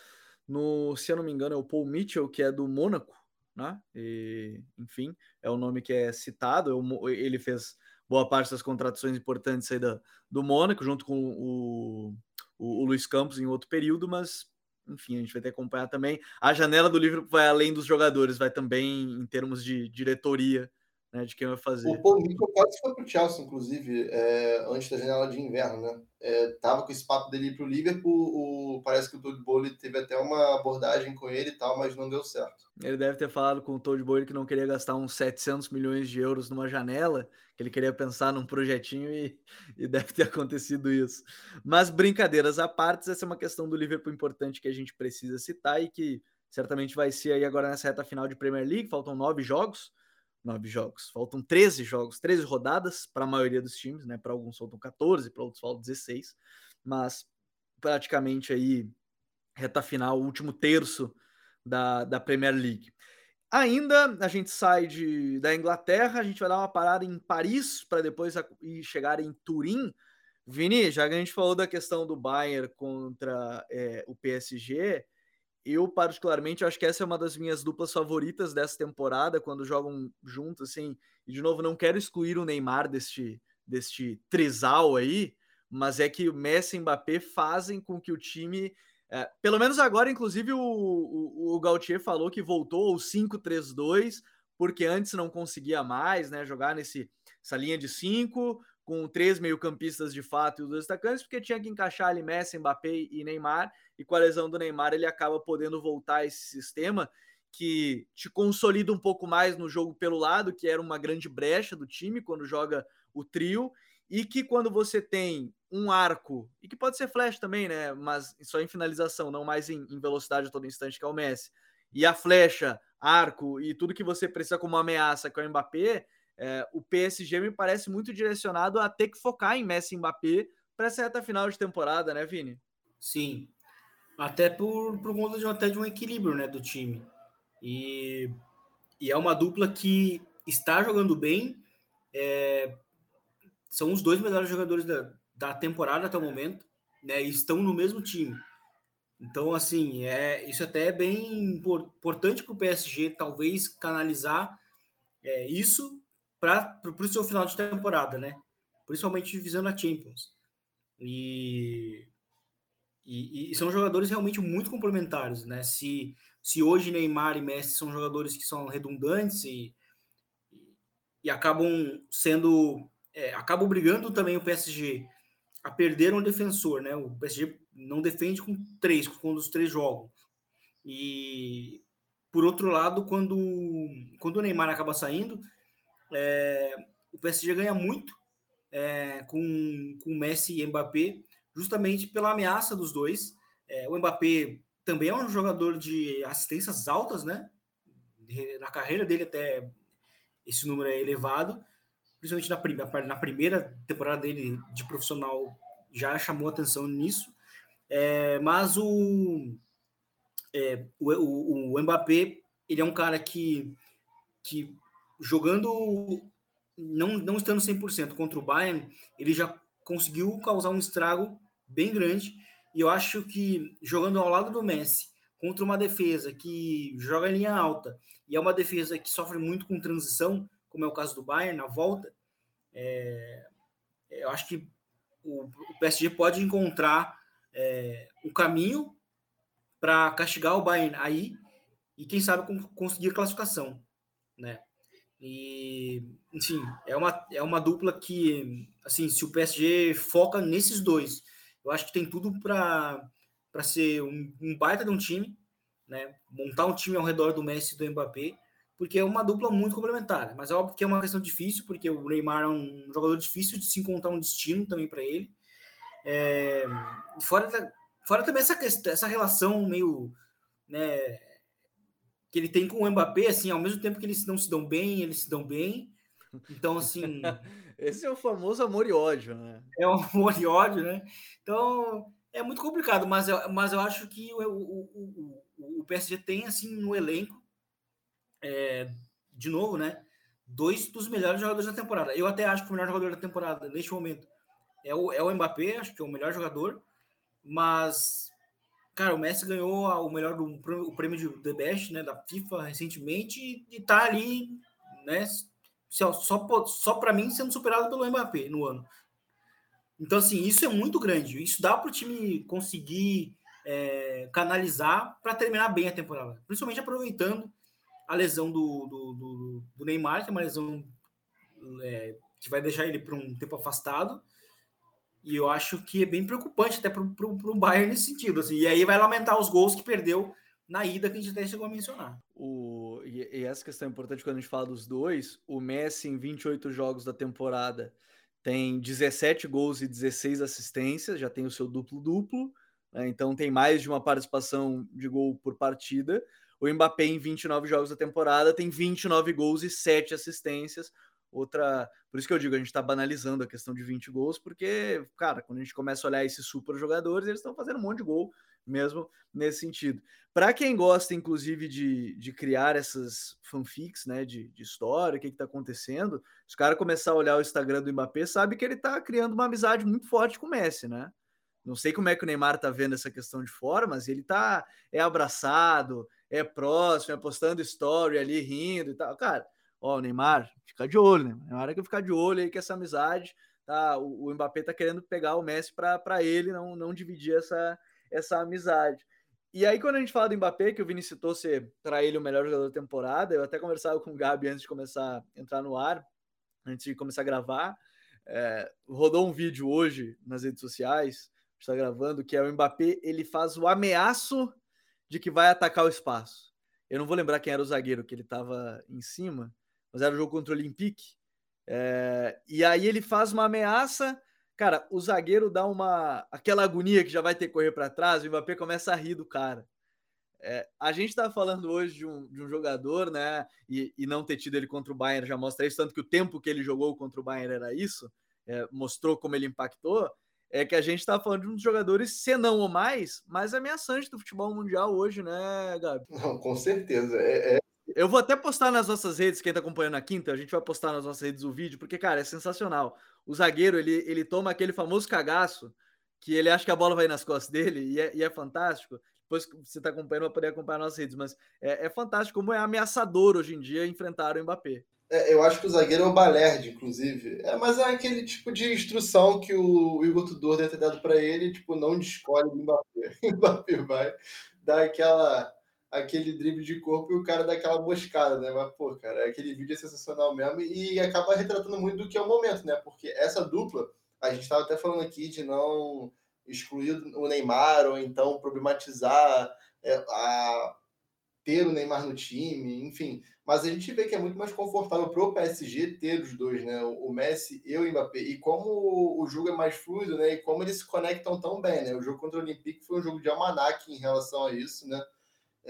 no, se eu não me engano, é o Paul Mitchell, que é do Mônaco, né? E, enfim, é o nome que é citado. Ele fez boa parte das contratações importantes aí da, do Mônaco, junto com o, o, o Luiz Campos em outro período, mas enfim, a gente vai ter que acompanhar também. A janela do livro vai além dos jogadores, vai também em termos de diretoria né, de quem vai fazer. O Paul Mitchell quase foi para o Chelsea, inclusive, é, antes da janela de inverno, né? É, tava com esse papo dele para o Liverpool, parece que o Todd Bowley teve até uma abordagem com ele e tal, mas não deu certo. Ele deve ter falado com o Todd Bowley que não queria gastar uns 700 milhões de euros numa janela, que ele queria pensar num projetinho e, e deve ter acontecido isso. Mas brincadeiras à parte, essa é uma questão do Liverpool importante que a gente precisa citar e que certamente vai ser aí agora nessa reta final de Premier League, faltam nove jogos, nove jogos. Faltam 13 jogos, 13 rodadas para a maioria dos times, né? Para alguns faltam 14, para outros faltam 16, mas praticamente aí reta final, último terço da, da Premier League. Ainda a gente sai de, da Inglaterra, a gente vai dar uma parada em Paris para depois ir chegar em Turim. Vini, já que a gente falou da questão do Bayern contra é, o PSG, eu, particularmente, acho que essa é uma das minhas duplas favoritas dessa temporada, quando jogam juntos, assim. E, de novo, não quero excluir o Neymar deste, deste trisal aí, mas é que o Messi e Mbappé fazem com que o time. É, pelo menos agora, inclusive, o, o, o Gautier falou que voltou ao 5-3-2, porque antes não conseguia mais, né? Jogar nesse, essa linha de 5, com três meio-campistas de fato e os dois atacantes, porque tinha que encaixar ali Messi, Mbappé e Neymar, e com a lesão do Neymar ele acaba podendo voltar a esse sistema que te consolida um pouco mais no jogo pelo lado, que era uma grande brecha do time quando joga o trio, e que quando você tem um arco, e que pode ser flash também, né, mas só em finalização, não mais em, em velocidade a todo instante, que é o Messi, e a flecha, arco e tudo que você precisa como ameaça, que é o Mbappé, é, o PSG me parece muito direcionado a ter que focar em Messi e Mbappé para essa reta final de temporada, né, Vini? Sim, até por, por conta de, até de um equilíbrio né, do time. E, e é uma dupla que está jogando bem. É, são os dois melhores jogadores da, da temporada até o momento. né, estão no mesmo time. Então, assim, é, isso até é bem importante para o PSG, talvez, canalizar é, isso para o seu final de temporada, né? Principalmente visando a Champions. E, e, e, são jogadores realmente muito complementares, né? Se, se hoje Neymar e Messi são jogadores que são redundantes e, e acabam sendo. É, acabam brigando também o PSG a perder um defensor, né? O PSG não defende com três, quando os três jogam. E por outro lado, quando, quando o Neymar acaba saindo, é, o PSG ganha muito é, com, com Messi e Mbappé, justamente pela ameaça dos dois. É, o Mbappé também é um jogador de assistências altas, né? Na carreira dele até esse número é elevado, principalmente na, primeira, na primeira temporada dele de profissional já chamou atenção nisso. É, mas o, é, o, o, o Mbappé, ele é um cara que, que jogando, não, não estando 100% contra o Bayern, ele já conseguiu causar um estrago bem grande. E eu acho que jogando ao lado do Messi, contra uma defesa que joga em linha alta, e é uma defesa que sofre muito com transição, como é o caso do Bayern, na volta, é, eu acho que o, o PSG pode encontrar é, um caminho para castigar o Bayern aí e quem sabe conseguir classificação, né? E, enfim, é uma, é uma dupla que, assim, se o PSG foca nesses dois, eu acho que tem tudo para ser um, um, baita de um time, né? Montar um time ao redor do Messi e do Mbappé, porque é uma dupla muito complementar. Mas é óbvio que é uma questão difícil, porque o Neymar é um jogador difícil de se encontrar um destino também para ele. É, fora, fora também essa, essa relação meio. Né, que ele tem com o Mbappé, assim, ao mesmo tempo que eles não se dão bem, eles se dão bem. Então, assim. Esse é o famoso amor e ódio, né? É o amor e ódio, né? Então, é muito complicado, mas eu, mas eu acho que o, o, o, o PSG tem, assim, no elenco, é, de novo, né? Dois dos melhores jogadores da temporada. Eu até acho que o melhor jogador da temporada, neste momento, é o, é o Mbappé, acho que é o melhor jogador, mas, cara, o Messi ganhou o melhor do o prêmio de The Best, né, da FIFA recentemente e, e tá ali, né, só, só, só para mim sendo superado pelo Mbappé no ano. Então, assim, isso é muito grande. Isso dá para o time conseguir é, canalizar para terminar bem a temporada, principalmente aproveitando a lesão do, do, do, do Neymar, que é uma lesão é, que vai deixar ele por um tempo afastado, e eu acho que é bem preocupante até para o Bayern nesse sentido. Assim. E aí vai lamentar os gols que perdeu na ida que a gente até chegou a mencionar. O, e, e, essa questão é importante quando a gente fala dos dois. O Messi, em 28 jogos da temporada, tem 17 gols e 16 assistências, já tem o seu duplo-duplo. Né? Então tem mais de uma participação de gol por partida. O Mbappé, em 29 jogos da temporada, tem 29 gols e 7 assistências outra. Por isso que eu digo, a gente está banalizando a questão de 20 gols, porque, cara, quando a gente começa a olhar esses super jogadores, eles estão fazendo um monte de gol mesmo nesse sentido. Para quem gosta, inclusive, de, de criar essas fanfics, né, de, de história, o que está acontecendo, se o cara começar a olhar o Instagram do Mbappé, sabe que ele está criando uma amizade muito forte com o Messi, né? Não sei como é que o Neymar tá vendo essa questão de fora, mas ele tá é abraçado, é próximo, é postando story ali rindo e tal. Cara, ó, o Neymar, fica de olho, né? Na hora que ficar de olho aí que essa amizade, tá? O, o Mbappé tá querendo pegar o Messi para ele, não, não dividir essa, essa amizade. E aí, quando a gente fala do Mbappé, que o Vini citou ser para ele o melhor jogador da temporada, eu até conversava com o Gabi antes de começar a entrar no ar, antes de começar a gravar. É, rodou um vídeo hoje nas redes sociais, está gravando, que é o Mbappé, ele faz o ameaço de que vai atacar o espaço. Eu não vou lembrar quem era o zagueiro que ele estava em cima, mas era o jogo contra o Olympique. É, e aí ele faz uma ameaça, cara, o zagueiro dá uma aquela agonia que já vai ter que correr para trás, o Mbappé começa a rir do cara. É, a gente está falando hoje de um, de um jogador, né? E, e, não ter tido ele contra o Bayern já mostra isso, tanto que o tempo que ele jogou contra o Bayern era isso, é, mostrou como ele impactou. É que a gente está falando de um dos jogadores, se não ou mais, mais ameaçante do futebol mundial hoje, né, Gabi? Não, com certeza. É, é, eu vou até postar nas nossas redes, quem tá acompanhando a quinta, a gente vai postar nas nossas redes o vídeo, porque, cara, é sensacional. O zagueiro, ele, ele toma aquele famoso cagaço que ele acha que a bola vai nas costas dele e é, e é fantástico. Depois que você está acompanhando, vai poder acompanhar nossas redes, mas é, é, fantástico como é ameaçador hoje em dia enfrentar o Mbappé. É, eu acho que o zagueiro é o Balerd, inclusive. É, mas é aquele tipo de instrução que o Igor Tudor deve ter dado para ele, tipo, não descolhe o Mbappé. O Mbappé vai dar aquela, aquele drible de corpo e o cara dá aquela moscada, né? Mas, pô, cara, aquele vídeo é sensacional mesmo e acaba retratando muito do que é o momento, né? Porque essa dupla, a gente estava até falando aqui de não excluir o Neymar ou então problematizar é, a, ter o Neymar no time, enfim. Mas a gente vê que é muito mais confortável para o PSG ter os dois, né? O Messi e o Mbappé. E como o jogo é mais fluido, né? E como eles se conectam tão bem, né? O jogo contra o Olympique foi um jogo de almanac em relação a isso, né?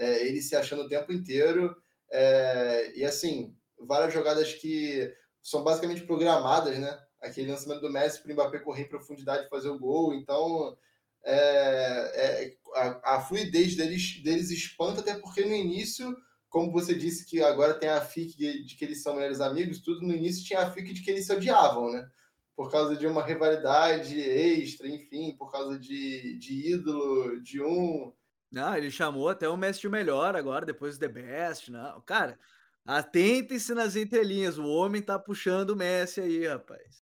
É, ele se achando o tempo inteiro. É, e assim, várias jogadas que são basicamente programadas, né? Aquele lançamento do Messi para o Mbappé correr em profundidade e fazer o gol. Então, é, é, a, a, fluidez deles, deles espanta, até porque no início, como você disse que agora tem a FIC de, que eles são melhores amigos, tudo no início tinha a FIC de que eles se odiavam, né? Por causa de uma rivalidade extra, enfim, por causa de, de ídolo de um. Não, ele chamou até o Messi de melhor agora, depois do The Best, não. Cara, atentem-se nas entrelinhas, o homem tá puxando o Messi aí, rapaz.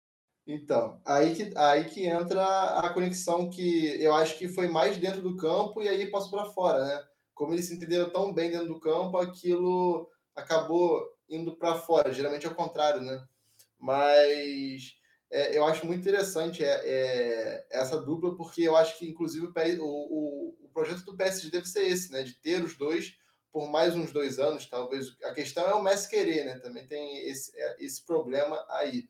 Então, aí que, aí que entra a conexão que eu acho que foi mais dentro do campo e aí passou para fora, né? Como eles se entenderam tão bem dentro do campo, aquilo acabou indo para fora. Geralmente é o contrário, né? Mas é, eu acho muito interessante é, é, essa dupla, porque eu acho que, inclusive, o, o projeto do PSG deve ser esse, né? De ter os dois por mais uns dois anos, talvez. A questão é o Messi querer, né? Também tem esse, é, esse problema aí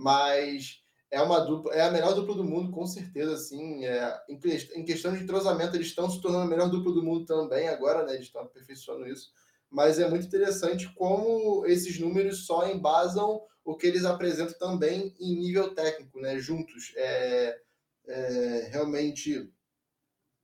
mas é uma dupla, é a melhor dupla do mundo, com certeza, assim, é, em, questão de entrosamento, eles estão se tornando a melhor dupla do mundo também agora, né, eles estão aperfeiçoando isso, mas é muito interessante como esses números só embasam o que eles apresentam também em nível técnico, né, juntos, é, é realmente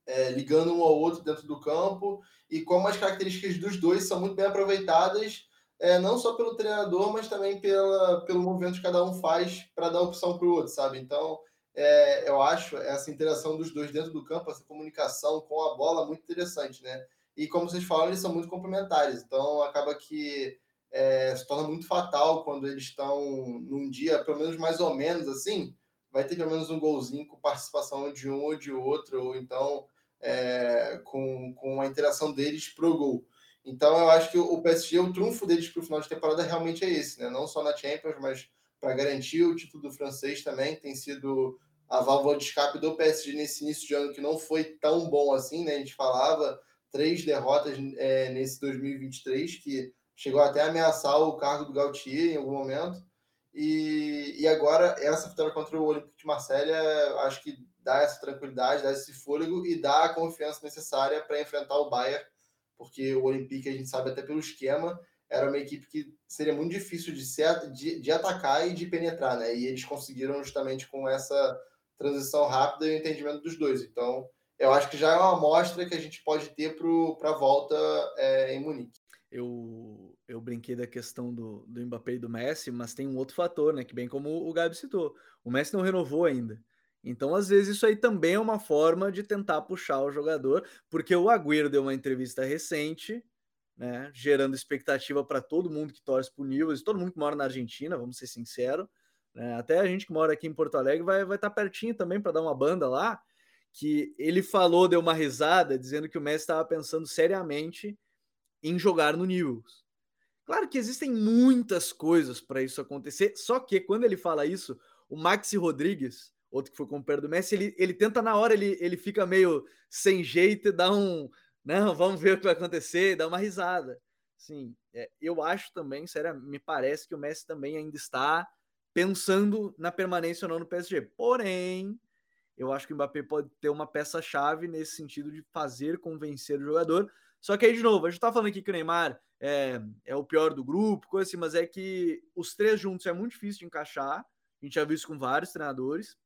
é, ligando um ao outro dentro do campo, e como as características dos dois são muito bem aproveitadas, é, não só pelo treinador, mas também pela, pelo movimento que cada um faz para dar opção para o outro, sabe? Então, é, eu acho essa interação dos dois dentro do campo, essa comunicação com a bola, muito interessante, né? E como vocês falaram, eles são muito complementares, então acaba que é, se torna muito fatal quando eles estão num dia, pelo menos mais ou menos assim, vai ter pelo menos um golzinho com participação de um ou de outro, ou então é, com, com a interação deles pro gol. Então eu acho que o PSG, o trunfo deles para o final de temporada realmente é esse, né? Não só na Champions, mas para garantir o título do francês também tem sido a válvula de escape do PSG nesse início de ano que não foi tão bom assim, né? A gente falava três derrotas é, nesse 2023 que chegou até a ameaçar o cargo do Gautier em algum momento. E, e agora essa vitória contra o Olympique de Marselha acho que dá essa tranquilidade, dá esse fôlego e dá a confiança necessária para enfrentar o Bayern porque o Olympique, a gente sabe até pelo esquema, era uma equipe que seria muito difícil de, ser, de, de atacar e de penetrar, né? E eles conseguiram justamente com essa transição rápida e o entendimento dos dois. Então, eu acho que já é uma amostra que a gente pode ter para a volta é, em Munique. Eu, eu brinquei da questão do, do Mbappé e do Messi, mas tem um outro fator, né? Que bem como o Gabi citou, o Messi não renovou ainda. Então, às vezes, isso aí também é uma forma de tentar puxar o jogador, porque o Agüero deu uma entrevista recente, né, gerando expectativa para todo mundo que torce para o Newell's, todo mundo que mora na Argentina, vamos ser sinceros, né, até a gente que mora aqui em Porto Alegre vai estar vai tá pertinho também para dar uma banda lá, que ele falou, deu uma risada, dizendo que o Messi estava pensando seriamente em jogar no Newell's. Claro que existem muitas coisas para isso acontecer, só que quando ele fala isso, o Maxi Rodrigues, outro que foi com o pé do Messi, ele, ele tenta na hora, ele, ele fica meio sem jeito e dá um. Não, vamos ver o que vai acontecer, dá uma risada. Sim, é, eu acho também, sério, me parece que o Messi também ainda está pensando na permanência ou não no PSG. Porém, eu acho que o Mbappé pode ter uma peça-chave nesse sentido de fazer convencer o jogador. Só que aí, de novo, a gente tá falando aqui que o Neymar é, é o pior do grupo, coisa assim, mas é que os três juntos é muito difícil de encaixar. A gente já viu isso com vários treinadores.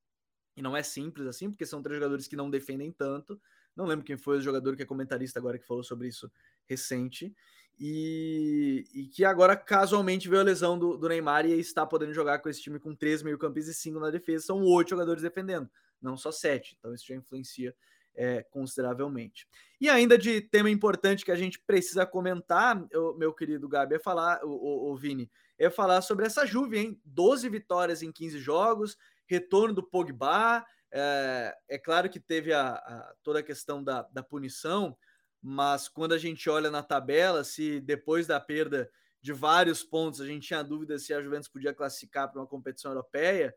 E não é simples assim, porque são três jogadores que não defendem tanto. Não lembro quem foi o jogador que é comentarista agora que falou sobre isso recente. E, e que agora casualmente veio a lesão do, do, Neymar e está podendo jogar com esse time com três meio-campistas e cinco na defesa. São oito jogadores defendendo. não só sete. Então isso já influencia é, consideravelmente. E ainda de tema importante que a gente precisa comentar, eu, meu querido Gabi, é falar, o, o, o Vini, é falar sobre essa Juve, hein? 12 vitórias em 15 jogos, retorno do Pogba. É, é claro que teve a, a, toda a questão da, da punição, mas quando a gente olha na tabela, se depois da perda de vários pontos a gente tinha dúvida se a Juventus podia classificar para uma competição europeia,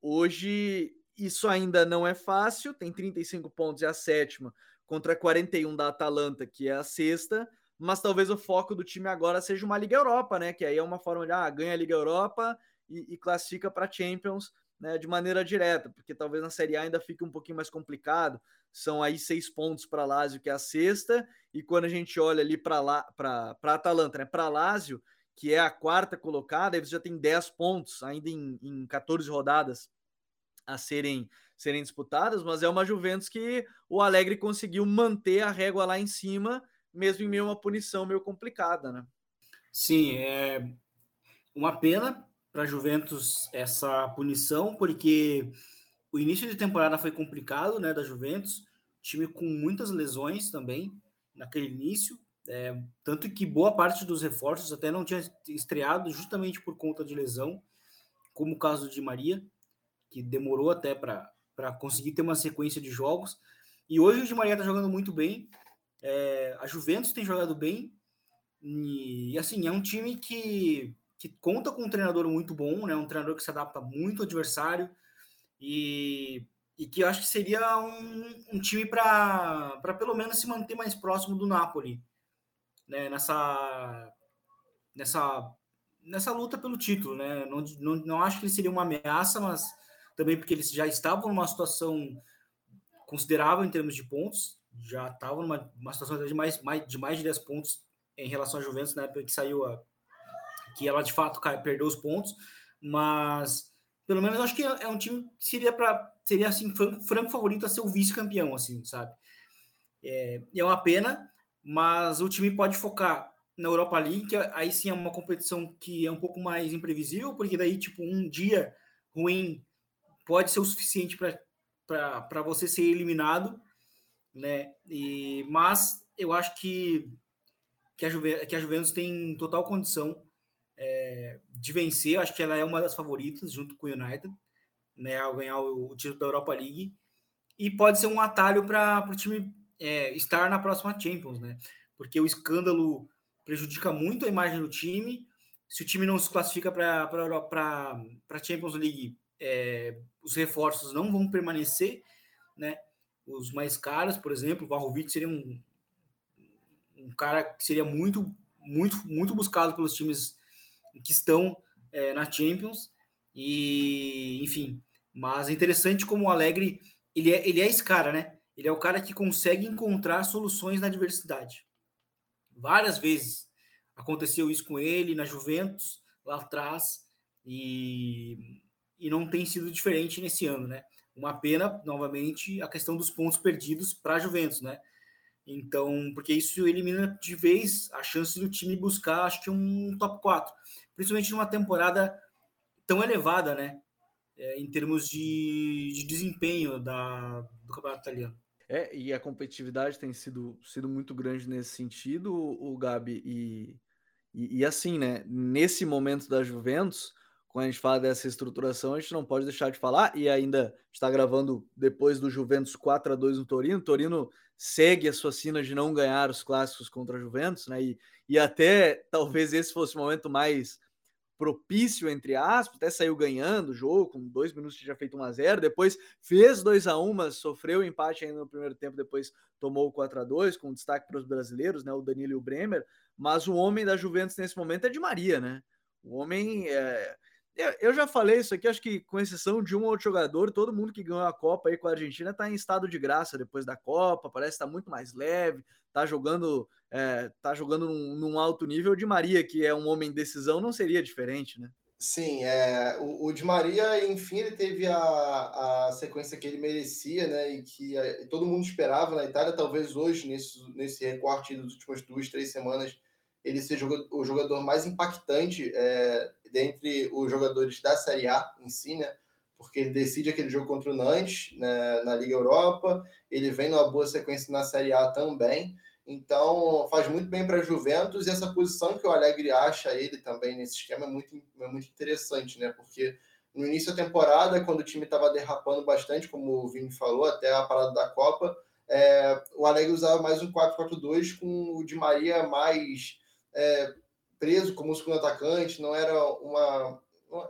hoje isso ainda não é fácil, tem 35 pontos, é a sétima, contra 41 da Atalanta, que é a sexta, mas talvez o foco do time agora seja uma Liga Europa, né? Que aí é uma forma de ah, ganha a Liga Europa e, e classifica para Champions né, de maneira direta, porque talvez na Série A ainda fique um pouquinho mais complicado. São aí seis pontos para Lazio, que é a sexta, e quando a gente olha ali para Atalanta, né, para Lazio, que é a quarta colocada, aí você já tem 10 pontos ainda em, em 14 rodadas a serem, serem disputadas, mas é uma Juventus que o Alegre conseguiu manter a régua lá em cima, mesmo em meio a uma punição meio complicada, né? Sim, é uma pena para a Juventus essa punição, porque o início de temporada foi complicado, né, da Juventus, time com muitas lesões também naquele início, é, tanto que boa parte dos reforços até não tinha estreado justamente por conta de lesão, como o caso de Maria que demorou até para conseguir ter uma sequência de jogos. E hoje o Di Maria está jogando muito bem. É, a Juventus tem jogado bem. E, assim, é um time que, que conta com um treinador muito bom, né? um treinador que se adapta muito ao adversário. E, e que eu acho que seria um, um time para pelo menos se manter mais próximo do Napoli. Né? Nessa, nessa, nessa luta pelo título. Né? Não, não, não acho que ele seria uma ameaça, mas também porque eles já estavam numa situação considerável em termos de pontos, já estavam numa uma situação de mais, mais, de mais de 10 pontos em relação à Juventus na época que saiu a que ela de fato perdeu os pontos, mas pelo menos acho que é, é um time que seria para seria assim franco favorito a ser o vice-campeão assim, sabe? É, é uma pena, mas o time pode focar na Europa League, que aí sim é uma competição que é um pouco mais imprevisível, porque daí tipo um dia ruim pode ser o suficiente para você ser eliminado, né? E, mas eu acho que, que, a Juve, que a Juventus tem total condição é, de vencer. Acho que ela é uma das favoritas, junto com o United, né? Ao ganhar o, o título da Europa League. E pode ser um atalho para o time é, estar na próxima Champions, né? Porque o escândalo prejudica muito a imagem do time. Se o time não se classifica para a Champions League, é, os reforços não vão permanecer, né? Os mais caros, por exemplo, o Vlahovic seria um, um cara que seria muito, muito, muito buscado pelos times que estão é, na Champions. E, enfim, mas é interessante como o Alegre ele é, ele é esse cara, né? Ele é o cara que consegue encontrar soluções na diversidade. Várias vezes aconteceu isso com ele na Juventus, lá atrás, e e não tem sido diferente nesse ano, né? Uma pena, novamente, a questão dos pontos perdidos para a Juventus, né? Então, porque isso elimina de vez a chance do time buscar, acho que um top 4, principalmente numa temporada tão elevada, né? É, em termos de, de desempenho da, do campeonato italiano. É, e a competitividade tem sido, sido muito grande nesse sentido, o Gabi, e, e, e assim, né? Nesse momento da Juventus, quando a gente fala dessa estruturação, a gente não pode deixar de falar, e ainda está gravando depois do Juventus 4 a 2 no Torino. Torino segue a sua sina de não ganhar os clássicos contra a Juventus, né? E, e até talvez esse fosse o momento mais propício, entre aspas, até saiu ganhando o jogo, com dois minutos tinha feito 1 a 0 depois fez 2 a 1 mas sofreu o empate ainda no primeiro tempo, depois tomou o 4 a 2 com destaque para os brasileiros, né? O Danilo e o Bremer, mas o homem da Juventus nesse momento é de Maria, né? O homem é eu já falei isso aqui, acho que com exceção de um outro jogador, todo mundo que ganhou a Copa aí com a Argentina está em estado de graça depois da Copa, parece estar tá muito mais leve, tá jogando, é, tá jogando num, num, alto nível. De Maria, que é um homem de decisão, não seria diferente, né? Sim, é, o, o de Maria, enfim, ele teve a, a sequência que ele merecia, né? E que é, todo mundo esperava na Itália, talvez hoje, nesse, nesse recorte das últimas duas, três semanas, ele seja o jogador mais impactante é, dentre os jogadores da Série A em si, né? Porque ele decide aquele jogo contra o Nantes né, na Liga Europa, ele vem numa boa sequência na Série A também, então faz muito bem para a Juventus. E essa posição que o Alegre acha ele também nesse esquema é muito, é muito interessante, né? Porque no início da temporada, quando o time estava derrapando bastante, como o Vini falou, até a parada da Copa, é, o Alegre usava mais um 4-4-2 com o Di Maria mais é, preso como segundo atacante, não era uma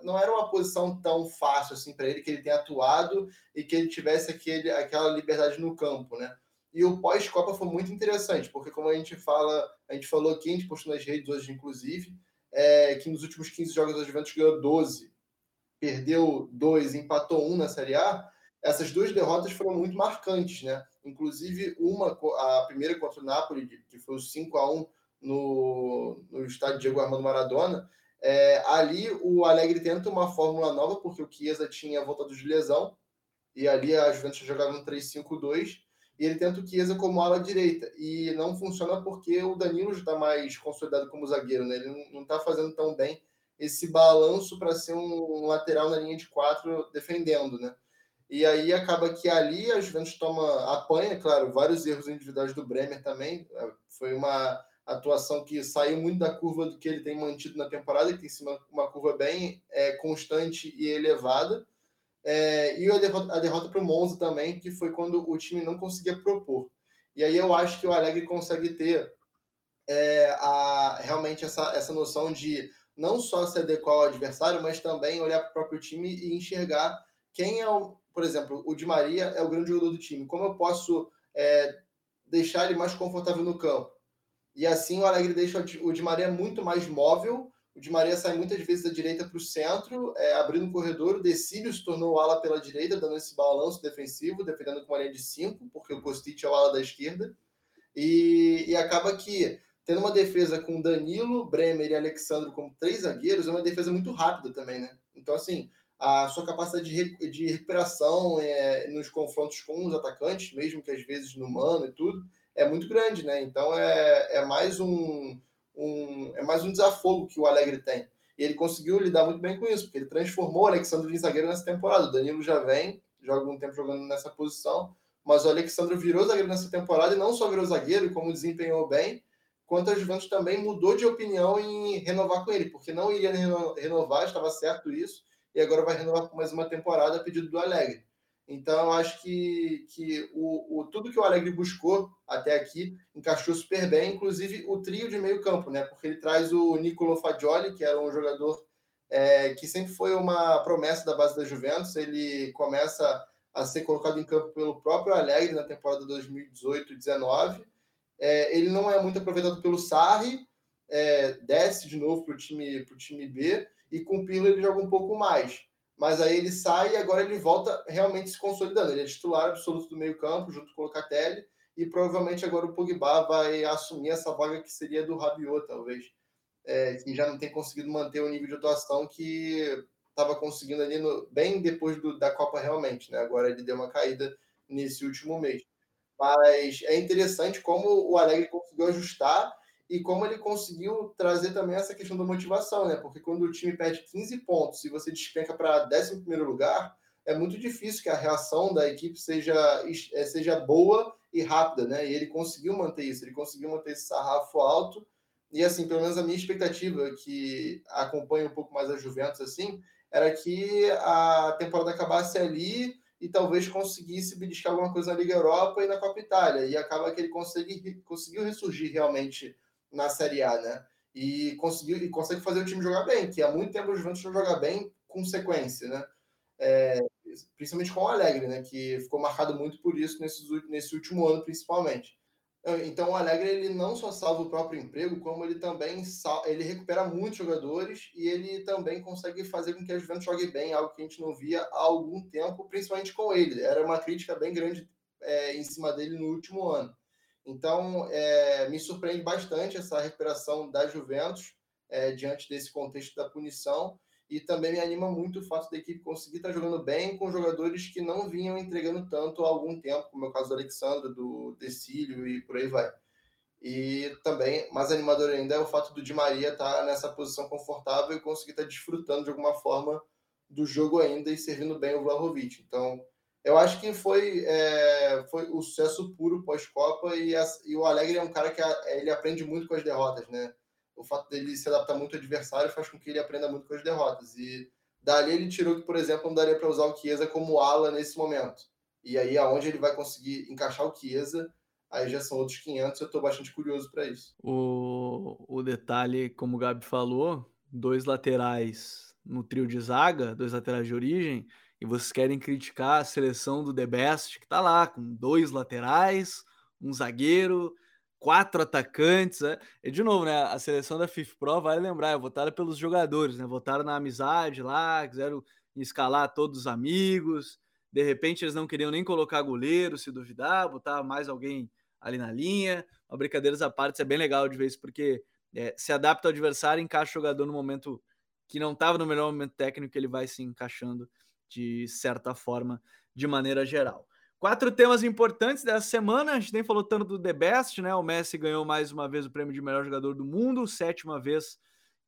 não era uma posição tão fácil assim para ele que ele tenha atuado e que ele tivesse aquele, aquela liberdade no campo, né? E o pós-Copa foi muito interessante, porque como a gente fala, a gente falou aqui, a gente postou nas redes hoje, inclusive, é, que nos últimos 15 jogos a Juventus ganhou 12, perdeu 2, empatou 1 um na Série A. Essas duas derrotas foram muito marcantes, né? Inclusive, uma, a primeira contra o Napoli, que foi o 5 a 1 no, no estádio Diego Armando Maradona, é, ali o Alegre tenta uma fórmula nova, porque o Chiesa tinha voltado de lesão, e ali a Juventus jogava no 3-5-2, e ele tenta o Chiesa como ala direita, e não funciona porque o Danilo está mais consolidado como zagueiro, né? ele não está fazendo tão bem esse balanço para ser um lateral na linha de quatro defendendo, né? E aí acaba que ali a Juventus toma apanha, claro, vários erros individuais do Bremer também. Foi uma atuação que saiu muito da curva do que ele tem mantido na temporada, que tem sido uma, curva bem é, constante e elevada. É, e a derrota, para o Monza também, que foi quando o time não conseguia propor. E aí eu acho que o Alegre consegue ter é, a, realmente essa, essa noção de não só se adequar ao adversário, mas também olhar para o próprio time e enxergar quem é o, por exemplo, o Di Maria é o grande jogador do time. Como eu posso é, deixar ele mais confortável no campo? E assim o Alegre deixa o Di Maria muito mais móvel. O Di Maria sai muitas vezes da direita para o centro, é, abrindo um corredor. O Decílio se tornou o ala pela direita, dando esse balanço defensivo, defendendo com uma linha de 5, porque o Kostic é o ala da esquerda. E, e acaba que, tendo uma defesa com Danilo, Bremer e Alexandre como três zagueiros, é uma defesa muito rápida também, né? Então, assim, a sua capacidade de, de recuperação é, nos confrontos com os atacantes, mesmo que às vezes no mano e tudo, é muito grande, né? Então é, é mais um, um é mais um desafogo que o Alegre tem. E ele conseguiu lidar muito bem com isso, porque ele transformou o Alexandre em zagueiro nessa temporada. O Danilo já vem, há algum tempo jogando nessa posição, mas o Alexandre virou zagueiro nessa temporada e não só virou zagueiro, como desempenhou bem, quanto a Juventus também mudou de opinião em renovar com ele, porque não iria renovar, estava certo isso, e agora vai renovar por mais uma temporada a pedido do Alegre. Então, acho que, que o, o, tudo que o Alegre buscou até aqui encaixou super bem, inclusive o trio de meio campo, né? Porque ele traz o Nicolo Fagioli, que era um jogador é, que sempre foi uma promessa da base da Juventus. Ele começa a ser colocado em campo pelo próprio Alegre na temporada 2018-19. É, ele não é muito aproveitado pelo Sarri, é, desce de novo para o time, time B, e com o Pirlo ele joga um pouco mais mas aí ele sai e agora ele volta realmente se consolidando. Ele é titular absoluto do meio-campo, junto com o Locatelli, e provavelmente agora o Pogba vai assumir essa vaga que seria do Rabiot, talvez, é, que já não tem conseguido manter o nível de atuação que estava conseguindo ali no, bem depois do, da Copa realmente, né? Agora ele deu uma caída nesse último mês. Mas é interessante como o Alegre conseguiu ajustar e como ele conseguiu trazer também essa questão da motivação, né? Porque quando o time perde 15 pontos e você despenca para 11 lugar, é muito difícil que a reação da equipe seja, é, seja boa e rápida, né? E ele conseguiu manter isso, ele conseguiu manter esse sarrafo alto. E assim, pelo menos a minha expectativa, que acompanha um pouco mais a Juventus, assim, era que a temporada acabasse ali e talvez conseguisse beliscar alguma coisa na Liga Europa e na Copa Itália. E acaba que ele consegui, conseguiu ressurgir realmente na Série A, né? E conseguiu e consegue fazer o time jogar bem, que há muito tempo o Juventus não joga bem com sequência, né? É, principalmente com o Alegre, né? Que ficou marcado muito por isso nesse, nesse último ano, principalmente. Então o Alegre ele não só salva o próprio emprego, como ele também ele recupera muitos jogadores e ele também consegue fazer com que a Juventus jogue bem, algo que a gente não via há algum tempo, principalmente com ele. Era uma crítica bem grande é, em cima dele no último ano. Então, é, me surpreende bastante essa recuperação da Juventus é, diante desse contexto da punição e também me anima muito o fato da equipe conseguir estar jogando bem com jogadores que não vinham entregando tanto há algum tempo, como é o caso do Alexandre, do Decílio e por aí vai. E também, mais animador ainda, é o fato do Di Maria estar nessa posição confortável e conseguir estar desfrutando de alguma forma do jogo ainda e servindo bem o Vlahovic. Então, eu acho que foi, é, foi o sucesso puro pós-Copa e, e, o Alegre é um cara que a, ele aprende muito com as derrotas, né? O fato dele se adaptar muito ao adversário faz com que ele aprenda muito com as derrotas. E dali ele tirou que, por exemplo, não daria para usar o Chiesa como ala nesse momento. E aí, aonde ele vai conseguir encaixar o Chiesa, aí já são outros 500. Eu estou bastante curioso para isso. O, o detalhe, como o Gabi falou, dois laterais no trio de zaga, dois laterais de origem, e vocês querem criticar a seleção do The Best, que tá lá com dois laterais, um zagueiro, quatro atacantes. É. E de novo, né? A seleção da FIFA Pro, vale lembrar, é votada pelos jogadores, né? Votaram na amizade lá, quiseram escalar todos os amigos. De repente eles não queriam nem colocar goleiro, se duvidar, botar mais alguém ali na linha. Uma brincadeiras à parte, isso é bem legal de isso, porque é, se adapta ao adversário, encaixa o jogador no momento que não estava no melhor momento técnico, ele vai se encaixando de certa forma, de maneira geral. Quatro temas importantes dessa semana. A gente nem falou tanto do The Best, né? O Messi ganhou mais uma vez o prêmio de melhor jogador do mundo, sétima vez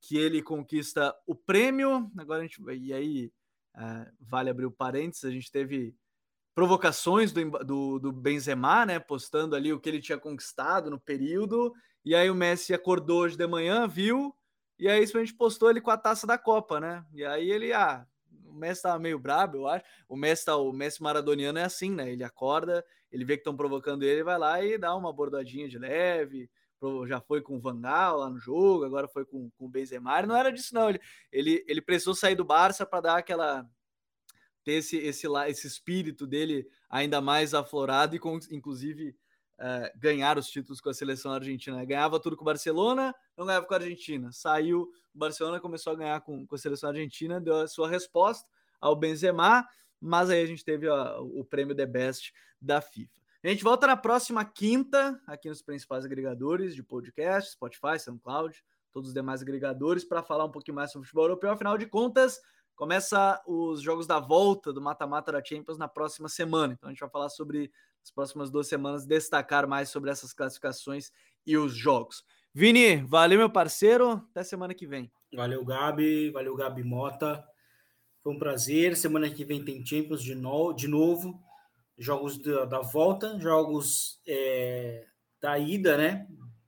que ele conquista o prêmio. Agora a gente e aí uh, vale abrir o parênteses. A gente teve provocações do, do, do Benzema, né? Postando ali o que ele tinha conquistado no período. E aí o Messi acordou hoje de manhã, viu? E aí a gente postou ele com a taça da Copa, né? E aí ele, ah, o Messi tava meio brabo, eu acho. O Messi, tá, o Messi maradoniano é assim, né? Ele acorda, ele vê que estão provocando ele, vai lá e dá uma bordadinha de leve. Já foi com o Vangal lá no jogo, agora foi com, com o Benzema. Não era disso, não. Ele, ele, ele precisou sair do Barça para dar aquela. ter esse, esse, esse espírito dele ainda mais aflorado e, com, inclusive, é, ganhar os títulos com a seleção argentina. Ganhava tudo com o Barcelona, não ganhava com a Argentina. Saiu, o Barcelona começou a ganhar com, com a seleção argentina, deu a sua resposta ao Benzema, mas aí a gente teve a, o prêmio The Best da FIFA. A gente volta na próxima quinta, aqui nos principais agregadores de podcast, Spotify, SoundCloud, todos os demais agregadores, para falar um pouquinho mais sobre o futebol europeu. Afinal de contas, começa os jogos da volta do mata-mata da Champions na próxima semana. Então a gente vai falar sobre as próximas duas semanas, destacar mais sobre essas classificações e os jogos. Vini, valeu, meu parceiro. Até semana que vem. Valeu, Gabi. Valeu, Gabi Mota. Foi um prazer. Semana que vem tem Champions de, no, de novo. Jogos da, da volta, jogos é, da ida, né?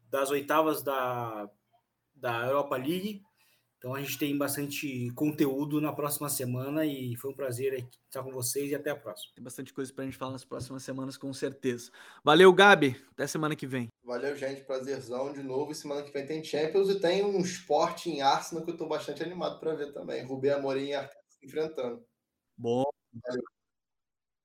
Das oitavas da, da Europa League. Então a gente tem bastante conteúdo na próxima semana e foi um prazer estar com vocês e até a próxima. Tem bastante coisa para a gente falar nas próximas semanas, com certeza. Valeu, Gabi. Até semana que vem. Valeu, gente. Prazerzão de novo. Semana que vem tem Champions e tem um esporte em Arsenal que eu estou bastante animado para ver também. Rubem Amorim e Arteta se enfrentando. Bom. Valeu.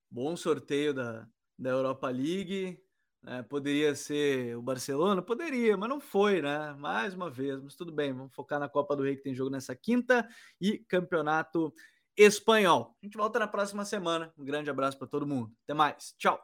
Bom sorteio da, da Europa League. É, poderia ser o Barcelona? Poderia, mas não foi, né? Mais uma vez, mas tudo bem, vamos focar na Copa do Rei que tem jogo nessa quinta e Campeonato Espanhol. A gente volta na próxima semana. Um grande abraço para todo mundo. Até mais. Tchau.